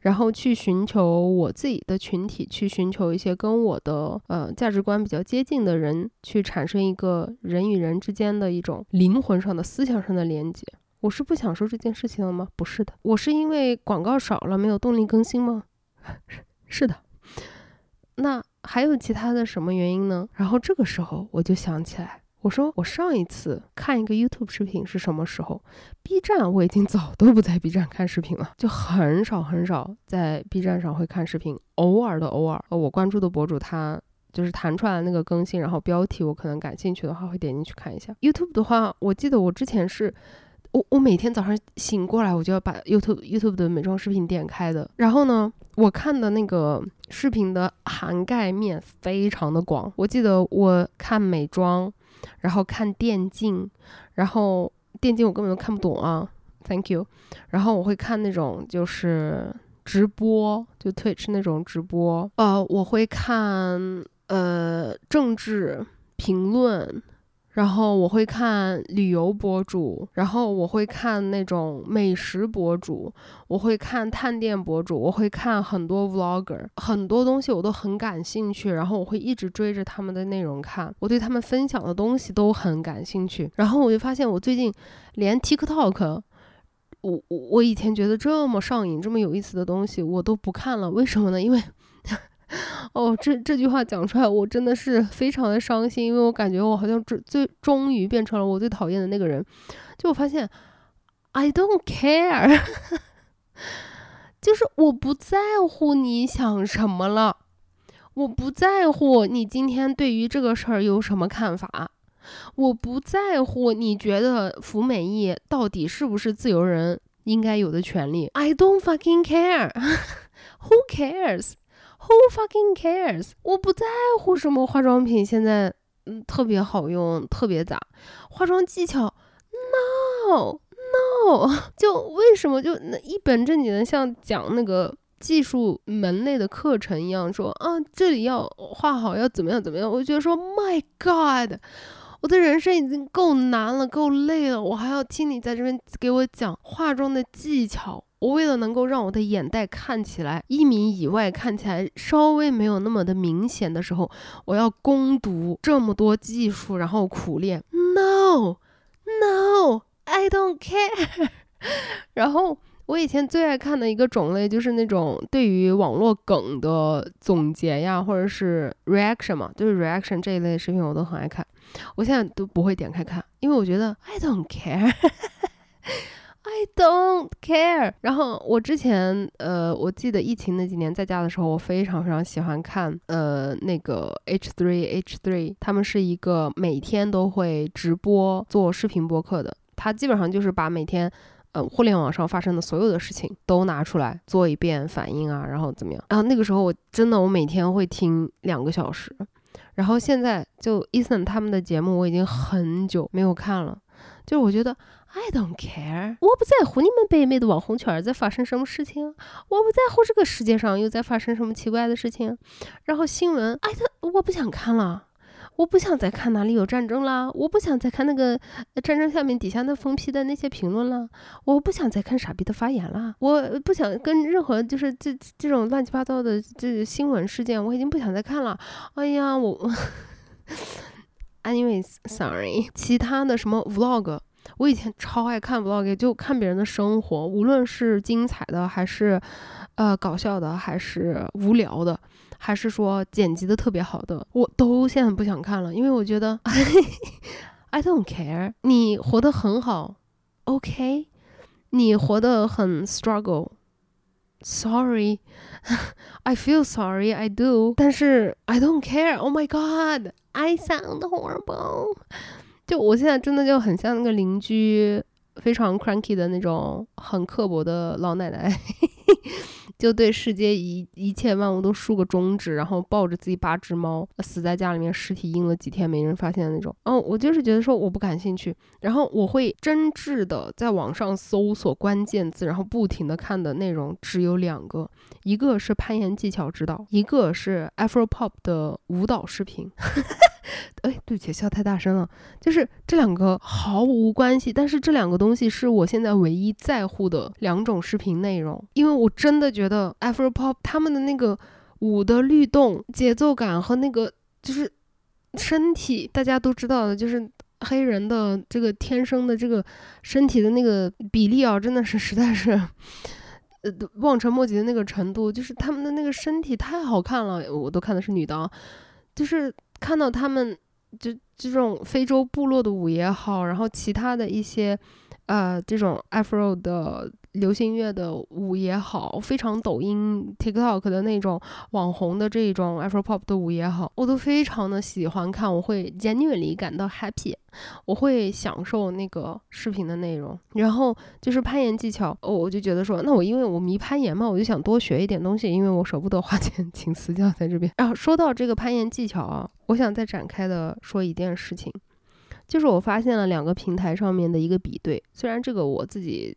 然后去寻求我自己的群体，去寻求一些跟我的呃价值观比较接近的人，去产生一个人与人之间的一种灵魂上的、思想上的连接。我是不享受这件事情了吗？不是的，我是因为广告少了，没有动力更新吗？是的。那还有其他的什么原因呢？然后这个时候我就想起来，我说我上一次看一个 YouTube 视频是什么时候？B 站我已经早都不在 B 站看视频了，就很少很少在 B 站上会看视频，偶尔的偶尔，我关注的博主他就是弹出来那个更新，然后标题我可能感兴趣的话会点进去看一下。YouTube 的话，我记得我之前是。我我每天早上醒过来，我就要把 YouTube YouTube 的美妆视频点开的。然后呢，我看的那个视频的涵盖面非常的广。我记得我看美妆，然后看电竞，然后电竞我根本都看不懂啊，Thank you。然后我会看那种就是直播，就 Twitch 那种直播。呃，我会看呃政治评论。然后我会看旅游博主，然后我会看那种美食博主，我会看探店博主，我会看很多 vlogger，很多东西我都很感兴趣，然后我会一直追着他们的内容看，我对他们分享的东西都很感兴趣。然后我就发现，我最近连 TikTok，我我我以前觉得这么上瘾、这么有意思的东西，我都不看了。为什么呢？因为。哦，这这句话讲出来，我真的是非常的伤心，因为我感觉我好像最最终于变成了我最讨厌的那个人。就我发现，I don't care，就是我不在乎你想什么了，我不在乎你今天对于这个事儿有什么看法，我不在乎你觉得服美役到底是不是自由人应该有的权利。I don't fucking care，Who cares？Who fucking cares？我不在乎什么化妆品现在嗯特别好用，特别咋？化妆技巧？No No，就为什么就那一本正经的像讲那个技术门类的课程一样说啊，这里要画好要怎么样怎么样？我觉得说 My God，我的人生已经够难了，够累了，我还要听你在这边给我讲化妆的技巧。我为了能够让我的眼袋看起来一米以外看起来稍微没有那么的明显的时候，我要攻读这么多技术，然后苦练。No，No，I don't care。然后我以前最爱看的一个种类就是那种对于网络梗的总结呀，或者是 reaction 嘛，就是 reaction 这一类视频我都很爱看。我现在都不会点开看，因为我觉得 I don't care。I don't care。然后我之前，呃，我记得疫情那几年在家的时候，我非常非常喜欢看，呃，那个 H three H three，他们是一个每天都会直播做视频播客的。他基本上就是把每天，呃，互联网上发生的所有的事情都拿出来做一遍反应啊，然后怎么样？然后那个时候我真的我每天会听两个小时。然后现在就 Eason 他们的节目我已经很久没有看了，就是我觉得。I don't care，我不在乎你们北美的网红圈在发生什么事情，我不在乎这个世界上又在发生什么奇怪的事情。然后新闻，哎，他我不想看了，我不想再看哪里有战争了，我不想再看那个战争下面底下那疯批的那些评论了，我不想再看傻逼的发言了，我不想跟任何就是这这种乱七八糟的这新闻事件，我已经不想再看了。哎呀，我，anyways，sorry，其他的什么 vlog。我以前超爱看 vlog，就看别人的生活，无论是精彩的，还是，呃，搞笑的，还是无聊的，还是说剪辑的特别好的，我都现在不想看了，因为我觉得，I don't care，你活得很好，OK，你活得很 struggle，Sorry，I feel sorry，I do，但是 I don't care，Oh my God，I sound horrible。就我现在真的就很像那个邻居，非常 cranky 的那种很刻薄的老奶奶。就对世界一一切万物都竖个中指，然后抱着自己八只猫，死在家里面，尸体阴了几天没人发现的那种。哦，我就是觉得说我不感兴趣，然后我会真挚的在网上搜索关键字，然后不停的看的内容只有两个，一个是攀岩技巧指导，一个是 Afro Pop 的舞蹈视频。哎，对不起，笑太大声了。就是这两个毫无关系，但是这两个东西是我现在唯一在乎的两种视频内容，因为我真的觉觉得 Afro Pop 他们的那个舞的律动、节奏感和那个就是身体，大家都知道的，就是黑人的这个天生的这个身体的那个比例啊，真的是实在是呃望尘莫及的那个程度，就是他们的那个身体太好看了，我都看的是女的啊，就是看到他们。就这种非洲部落的舞也好，然后其他的一些，呃，这种 Afro 的。流行乐的舞也好，非常抖音 TikTok 的那种网红的这种 Afro Pop 的舞也好，我都非常的喜欢看，我会 genuinely 感到 happy，我会享受那个视频的内容。然后就是攀岩技巧，哦，我就觉得说，那我因为我迷攀岩嘛，我就想多学一点东西，因为我舍不得花 钱请私教在这边。然后说到这个攀岩技巧啊，我想再展开的说一件事情，就是我发现了两个平台上面的一个比对，虽然这个我自己。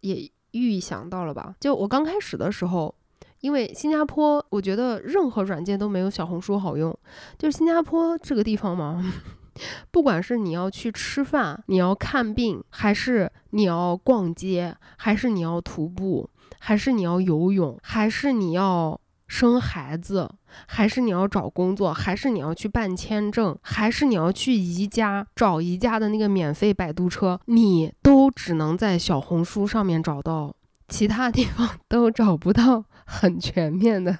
也预想到了吧？就我刚开始的时候，因为新加坡，我觉得任何软件都没有小红书好用。就是新加坡这个地方嘛，不管是你要去吃饭、你要看病，还是你要逛街，还是你要徒步，还是你要游泳，还是你要。生孩子，还是你要找工作，还是你要去办签证，还是你要去宜家找宜家的那个免费摆渡车，你都只能在小红书上面找到。其他地方都找不到很全面的，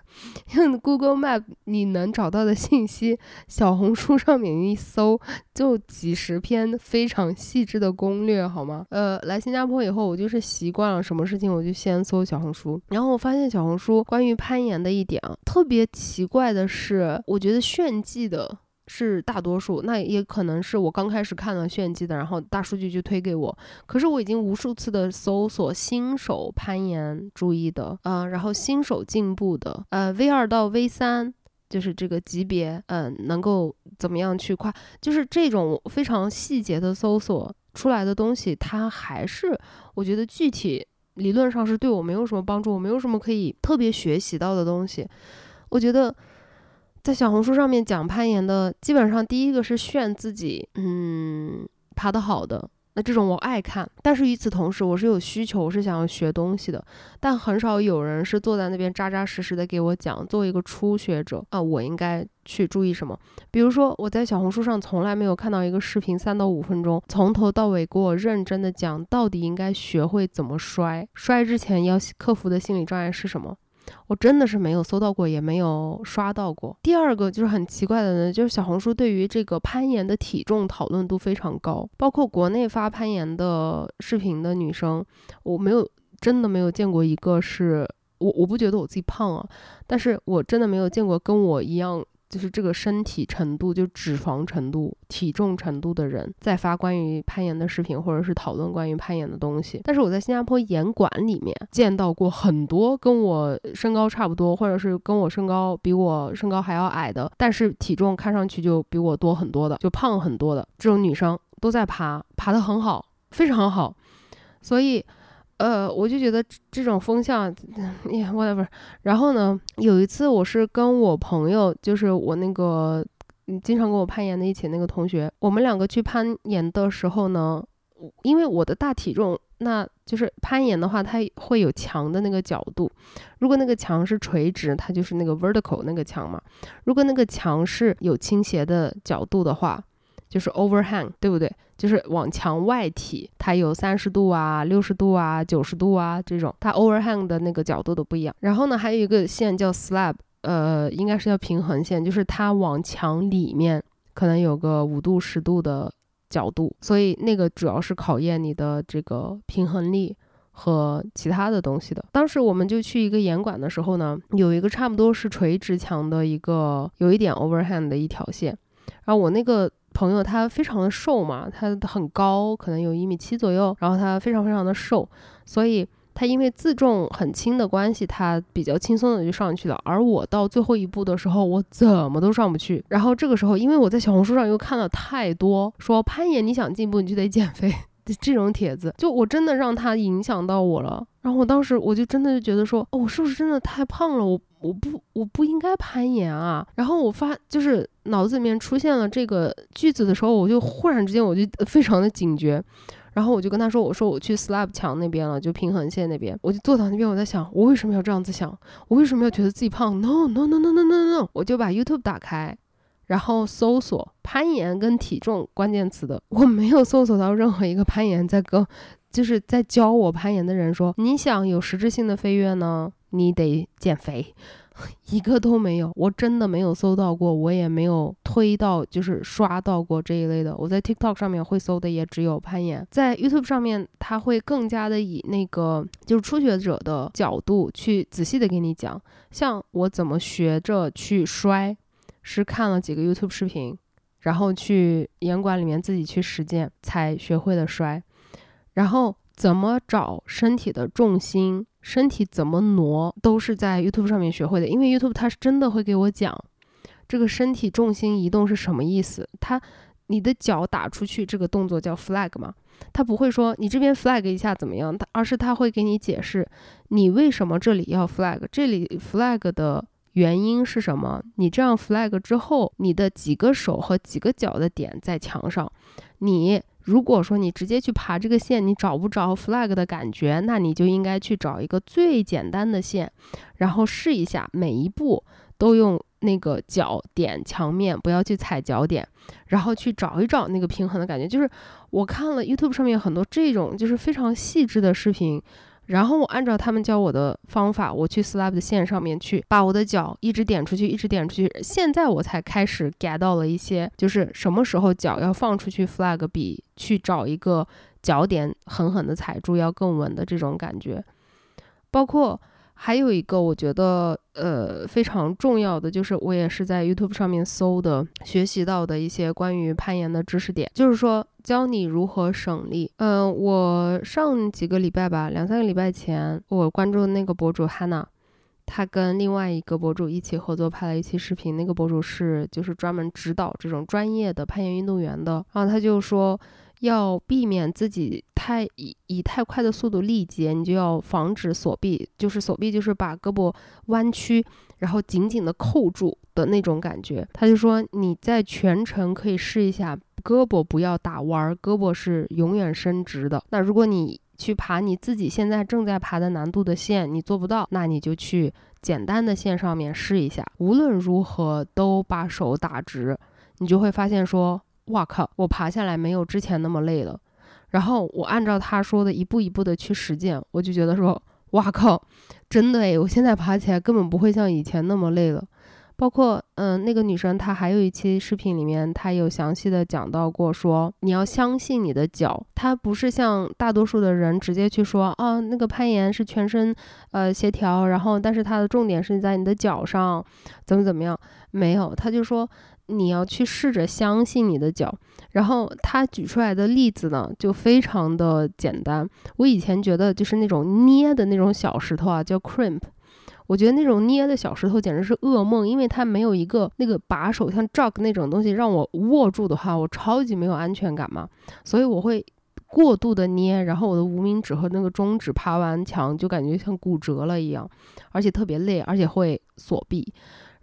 用 Google Map 你能找到的信息，小红书上面一搜就几十篇非常细致的攻略，好吗？呃，来新加坡以后，我就是习惯了什么事情我就先搜小红书，然后我发现小红书关于攀岩的一点啊，特别奇怪的是，我觉得炫技的。是大多数，那也可能是我刚开始看了炫技的，然后大数据就推给我。可是我已经无数次的搜索新手攀岩注意的，嗯，然后新手进步的，呃，V 二到 V 三就是这个级别，嗯，能够怎么样去跨，就是这种非常细节的搜索出来的东西，它还是我觉得具体理论上是对我没有什么帮助，我没有什么可以特别学习到的东西，我觉得。在小红书上面讲攀岩的，基本上第一个是炫自己，嗯，爬得好的，那这种我爱看。但是与此同时，我是有需求，我是想要学东西的。但很少有人是坐在那边扎扎实实的给我讲。作为一个初学者啊，我应该去注意什么？比如说，我在小红书上从来没有看到一个视频三到五分钟，从头到尾给我认真的讲到底应该学会怎么摔，摔之前要克服的心理障碍是什么。我真的是没有搜到过，也没有刷到过。第二个就是很奇怪的呢，就是小红书对于这个攀岩的体重讨论度非常高，包括国内发攀岩的视频的女生，我没有真的没有见过一个是我，我不觉得我自己胖啊，但是我真的没有见过跟我一样。就是这个身体程度，就脂肪程度、体重程度的人在发关于攀岩的视频，或者是讨论关于攀岩的东西。但是我在新加坡岩馆里面见到过很多跟我身高差不多，或者是跟我身高比我身高还要矮的，但是体重看上去就比我多很多的，就胖很多的这种女生都在爬，爬得很好，非常好。所以。呃，我就觉得这种风向，呀，whatever。然后呢，有一次我是跟我朋友，就是我那个经常跟我攀岩的一起那个同学，我们两个去攀岩的时候呢，因为我的大体重，那就是攀岩的话，它会有墙的那个角度。如果那个墙是垂直，它就是那个 vertical 那个墙嘛。如果那个墙是有倾斜的角度的话。就是 overhang，对不对？就是往墙外体，它有三十度啊、六十度啊、九十度啊这种，它 overhang 的那个角度都不一样。然后呢，还有一个线叫 slab，呃，应该是叫平衡线，就是它往墙里面可能有个五度、十度的角度，所以那个主要是考验你的这个平衡力和其他的东西的。当时我们就去一个岩馆的时候呢，有一个差不多是垂直墙的一个有一点 overhang 的一条线，然后我那个。朋友他非常的瘦嘛，他很高，可能有一米七左右，然后他非常非常的瘦，所以他因为自重很轻的关系，他比较轻松的就上去了。而我到最后一步的时候，我怎么都上不去。然后这个时候，因为我在小红书上又看了太多说攀岩，你想进步你就得减肥 这种帖子，就我真的让他影响到我了。然后我当时我就真的就觉得说，哦，我是不是真的太胖了？我我不我不应该攀岩啊。然后我发就是脑子里面出现了这个句子的时候，我就忽然之间我就非常的警觉。然后我就跟他说：“我说我去 slab 墙那边了，就平衡线那边。我就坐到那边，我在想，我为什么要这样子想？我为什么要觉得自己胖？No no no no no no no！我就把 YouTube 打开，然后搜索攀岩跟体重关键词的，我没有搜索到任何一个攀岩在跟，就是在教我攀岩的人说，你想有实质性的飞跃呢，你得减肥。”一个都没有，我真的没有搜到过，我也没有推到，就是刷到过这一类的。我在 TikTok 上面会搜的也只有攀岩，在 YouTube 上面，他会更加的以那个就是初学者的角度去仔细的给你讲，像我怎么学着去摔，是看了几个 YouTube 视频，然后去岩馆里面自己去实践才学会的摔，然后怎么找身体的重心。身体怎么挪都是在 YouTube 上面学会的，因为 YouTube 它是真的会给我讲这个身体重心移动是什么意思。它你的脚打出去这个动作叫 flag 嘛，它不会说你这边 flag 一下怎么样，它而是它会给你解释你为什么这里要 flag，这里 flag 的原因是什么。你这样 flag 之后，你的几个手和几个脚的点在墙上，你。如果说你直接去爬这个线，你找不着 flag 的感觉，那你就应该去找一个最简单的线，然后试一下，每一步都用那个脚点墙面，不要去踩脚点，然后去找一找那个平衡的感觉。就是我看了 YouTube 上面很多这种就是非常细致的视频。然后我按照他们教我的方法，我去 slab 的线上面去把我的脚一直点出去，一直点出去。现在我才开始 get 到了一些，就是什么时候脚要放出去 flag 比去找一个脚点狠狠的踩住要更稳的这种感觉，包括。还有一个我觉得呃非常重要的，就是我也是在 YouTube 上面搜的，学习到的一些关于攀岩的知识点，就是说教你如何省力。嗯，我上几个礼拜吧，两三个礼拜前，我关注的那个博主 Hanna，他跟另外一个博主一起合作拍了一期视频，那个博主是就是专门指导这种专业的攀岩运动员的，然后他就说。要避免自己太以以太快的速度力竭，你就要防止锁臂，就是锁臂就是把胳膊弯曲，然后紧紧的扣住的那种感觉。他就说你在全程可以试一下，胳膊不要打弯儿，胳膊是永远伸直的。那如果你去爬你自己现在正在爬的难度的线，你做不到，那你就去简单的线上面试一下。无论如何都把手打直，你就会发现说。哇靠！我爬下来没有之前那么累了，然后我按照他说的一步一步的去实践，我就觉得说，哇靠，真的诶，我现在爬起来根本不会像以前那么累了。包括嗯，那个女生她还有一期视频里面，她有详细的讲到过，说你要相信你的脚，它不是像大多数的人直接去说啊，那个攀岩是全身呃协调，然后但是它的重点是在你的脚上，怎么怎么样？没有，他就说。你要去试着相信你的脚，然后他举出来的例子呢，就非常的简单。我以前觉得就是那种捏的那种小石头啊，叫 crimp，我觉得那种捏的小石头简直是噩梦，因为它没有一个那个把手，像 jog 那种东西让我握住的话，我超级没有安全感嘛，所以我会过度的捏，然后我的无名指和那个中指爬完墙就感觉像骨折了一样，而且特别累，而且会锁臂。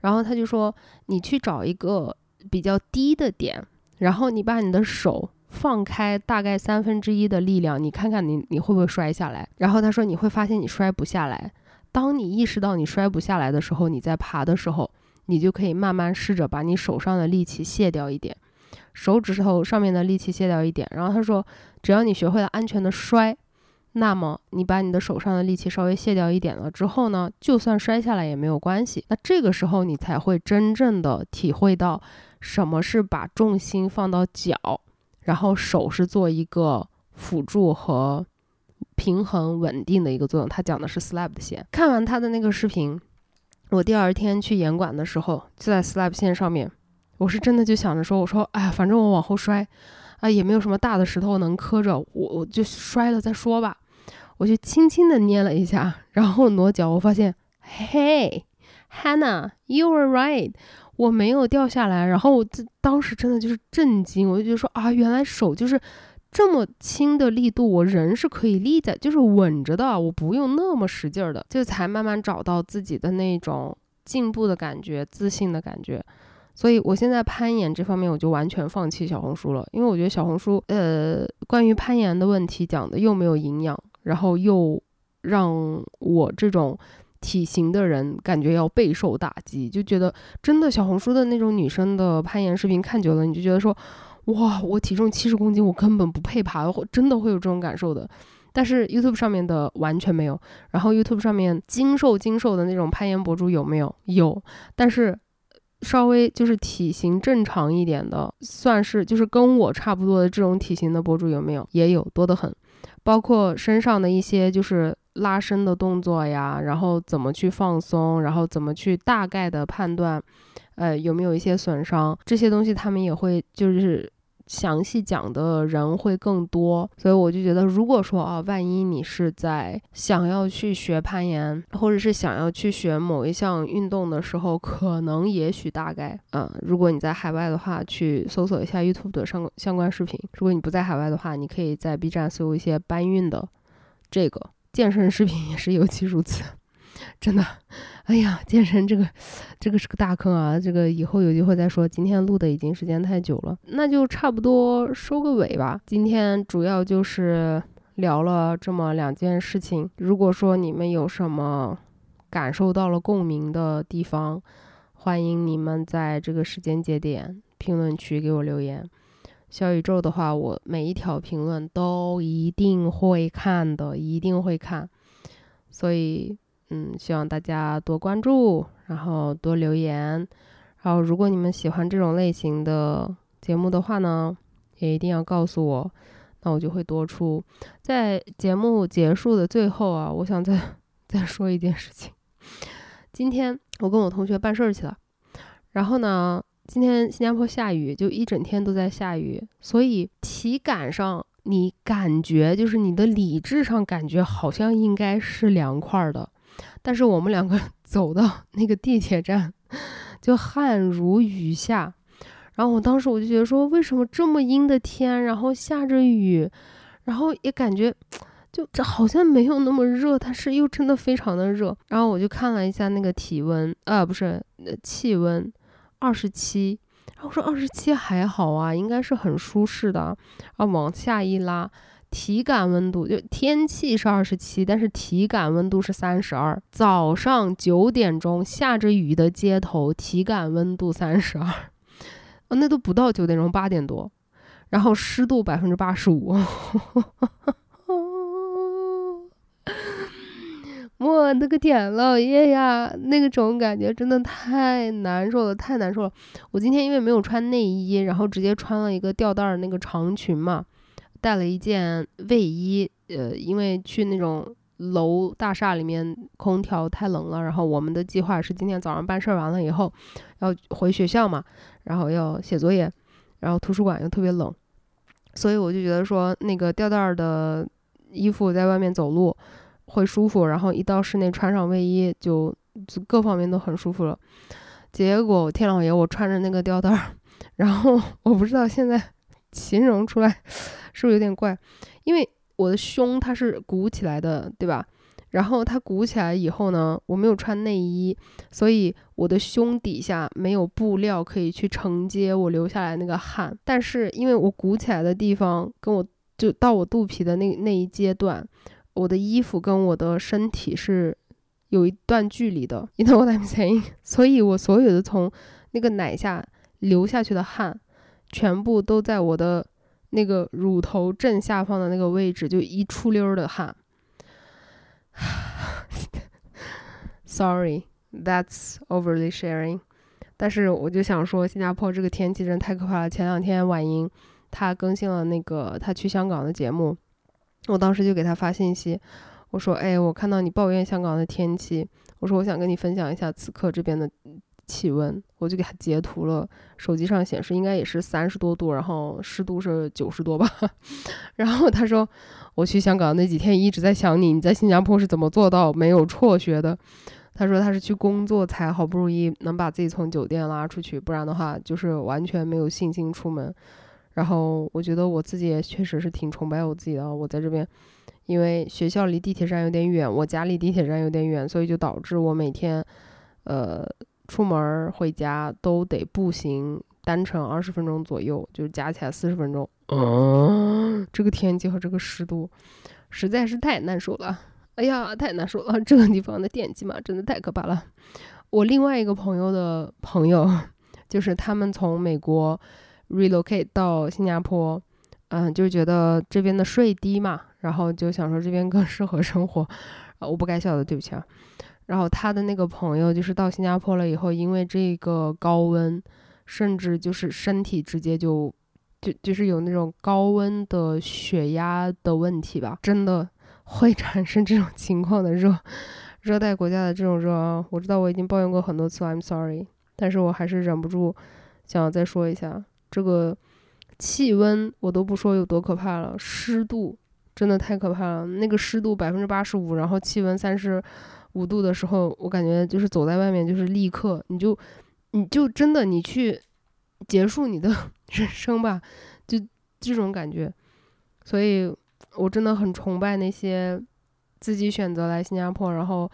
然后他就说，你去找一个比较低的点，然后你把你的手放开大概三分之一的力量，你看看你你会不会摔下来。然后他说你会发现你摔不下来。当你意识到你摔不下来的时候，你在爬的时候，你就可以慢慢试着把你手上的力气卸掉一点，手指头上面的力气卸掉一点。然后他说，只要你学会了安全的摔。那么你把你的手上的力气稍微卸掉一点了之后呢，就算摔下来也没有关系。那这个时候你才会真正的体会到什么是把重心放到脚，然后手是做一个辅助和平衡稳定的一个作用。他讲的是 slab 的线。看完他的那个视频，我第二天去严管的时候就在 slab 线上面，我是真的就想着说，我说哎呀，反正我往后摔，啊也没有什么大的石头能磕着，我我就摔了再说吧。我就轻轻的捏了一下，然后挪脚，我发现，Hey，Hannah，you were right，我没有掉下来。然后我这当时真的就是震惊，我就觉得说啊，原来手就是这么轻的力度，我人是可以立在，就是稳着的，我不用那么使劲儿的，就才慢慢找到自己的那种进步的感觉，自信的感觉。所以我现在攀岩这方面，我就完全放弃小红书了，因为我觉得小红书，呃，关于攀岩的问题讲的又没有营养，然后又让我这种体型的人感觉要备受打击，就觉得真的小红书的那种女生的攀岩视频看久了，你就觉得说，哇，我体重七十公斤，我根本不配爬，真的会有这种感受的。但是 YouTube 上面的完全没有，然后 YouTube 上面精瘦精瘦的那种攀岩博主有没有？有，但是。稍微就是体型正常一点的，算是就是跟我差不多的这种体型的博主有没有？也有多得很，包括身上的一些就是拉伸的动作呀，然后怎么去放松，然后怎么去大概的判断，呃有没有一些损伤，这些东西他们也会就是。详细讲的人会更多，所以我就觉得，如果说啊，万一你是在想要去学攀岩，或者是想要去学某一项运动的时候，可能也许大概，嗯，如果你在海外的话，去搜索一下 YouTube 的相相关视频；如果你不在海外的话，你可以在 B 站搜一些搬运的这个健身视频，也是尤其如此。真的，哎呀，健身这个，这个是个大坑啊！这个以后有机会再说。今天录的已经时间太久了，那就差不多收个尾吧。今天主要就是聊了这么两件事情。如果说你们有什么感受到了共鸣的地方，欢迎你们在这个时间节点评论区给我留言。小宇宙的话，我每一条评论都一定会看的，一定会看。所以。嗯，希望大家多关注，然后多留言。然后，如果你们喜欢这种类型的节目的话呢，也一定要告诉我，那我就会多出。在节目结束的最后啊，我想再 再说一件事情。今天我跟我同学办事儿去了，然后呢，今天新加坡下雨，就一整天都在下雨，所以体感上你感觉就是你的理智上感觉好像应该是凉快的。但是我们两个 走到那个地铁站，就汗如雨下。然后我当时我就觉得说，为什么这么阴的天，然后下着雨，然后也感觉就这好像没有那么热，但是又真的非常的热。然后我就看了一下那个体温，啊，不是气温，二十七。然后我说二十七还好啊，应该是很舒适的。然后往下一拉。体感温度就天气是二十七，但是体感温度是三十二。早上九点钟下着雨的街头，体感温度三十二，哦，那都不到九点钟，八点多，然后湿度百分之八十五。我的个天，老爷呀，那个种感觉真的太难受了，太难受了。我今天因为没有穿内衣，然后直接穿了一个吊带儿那个长裙嘛。带了一件卫衣，呃，因为去那种楼大厦里面空调太冷了，然后我们的计划是今天早上办事儿完了以后要回学校嘛，然后要写作业，然后图书馆又特别冷，所以我就觉得说那个吊带儿的衣服在外面走路会舒服，然后一到室内穿上卫衣就各方面都很舒服了。结果天老爷，我穿着那个吊带儿，然后 我不知道现在形容出来。是不是有点怪？因为我的胸它是鼓起来的，对吧？然后它鼓起来以后呢，我没有穿内衣，所以我的胸底下没有布料可以去承接我流下来那个汗。但是因为我鼓起来的地方跟我就到我肚皮的那那一阶段，我的衣服跟我的身体是有一段距离的，You know what I'm saying？所以我所有的从那个奶下流下去的汗，全部都在我的。那个乳头正下方的那个位置，就一出溜的汗。Sorry, that's overly sharing。但是我就想说，新加坡这个天气真太可怕了。前两天婉莹她更新了那个她去香港的节目，我当时就给她发信息，我说：“哎，我看到你抱怨香港的天气，我说我想跟你分享一下此刻这边的气温，我就给他截图了，手机上显示应该也是三十多度，然后湿度是九十多吧。然后他说，我去香港那几天一直在想你，你在新加坡是怎么做到没有辍学的？他说他是去工作才好不容易能把自己从酒店拉出去，不然的话就是完全没有信心出门。然后我觉得我自己也确实是挺崇拜我自己的，我在这边，因为学校离地铁站有点远，我家离地铁站有点远，所以就导致我每天，呃。出门回家都得步行单程二十分钟左右，就是加起来四十分钟。嗯，这个天气和这个湿度实在是太难受了。哎呀，太难受了！这个地方的天气嘛，真的太可怕了。我另外一个朋友的朋友，就是他们从美国 relocate 到新加坡，嗯，就觉得这边的税低嘛，然后就想说这边更适合生活。啊，我不该笑的，对不起啊。然后他的那个朋友就是到新加坡了以后，因为这个高温，甚至就是身体直接就就就是有那种高温的血压的问题吧，真的会产生这种 情况的热热带国家的这种热！我知道我已经抱怨过很多次，I'm sorry，但是我还是忍不住想要再说一下，这个气温我都不说有多可怕了，湿度真的太可怕了，那个湿度百分之八十五，然后气温三十。五度的时候，我感觉就是走在外面，就是立刻你就，你就真的你去结束你的 人生吧，就这种感觉。所以我真的很崇拜那些自己选择来新加坡，然后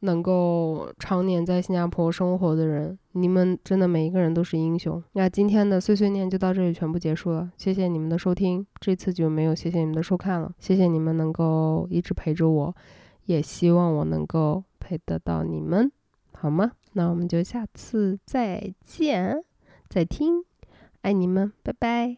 能够常年在新加坡生活的人。你们真的每一个人都是英雄。那今天的碎碎念就到这里全部结束了，谢谢你们的收听，这次就没有谢谢你们的收看了，谢谢你们能够一直陪着我。也希望我能够陪得到你们，好吗？那我们就下次再见，再听，爱你们，拜拜。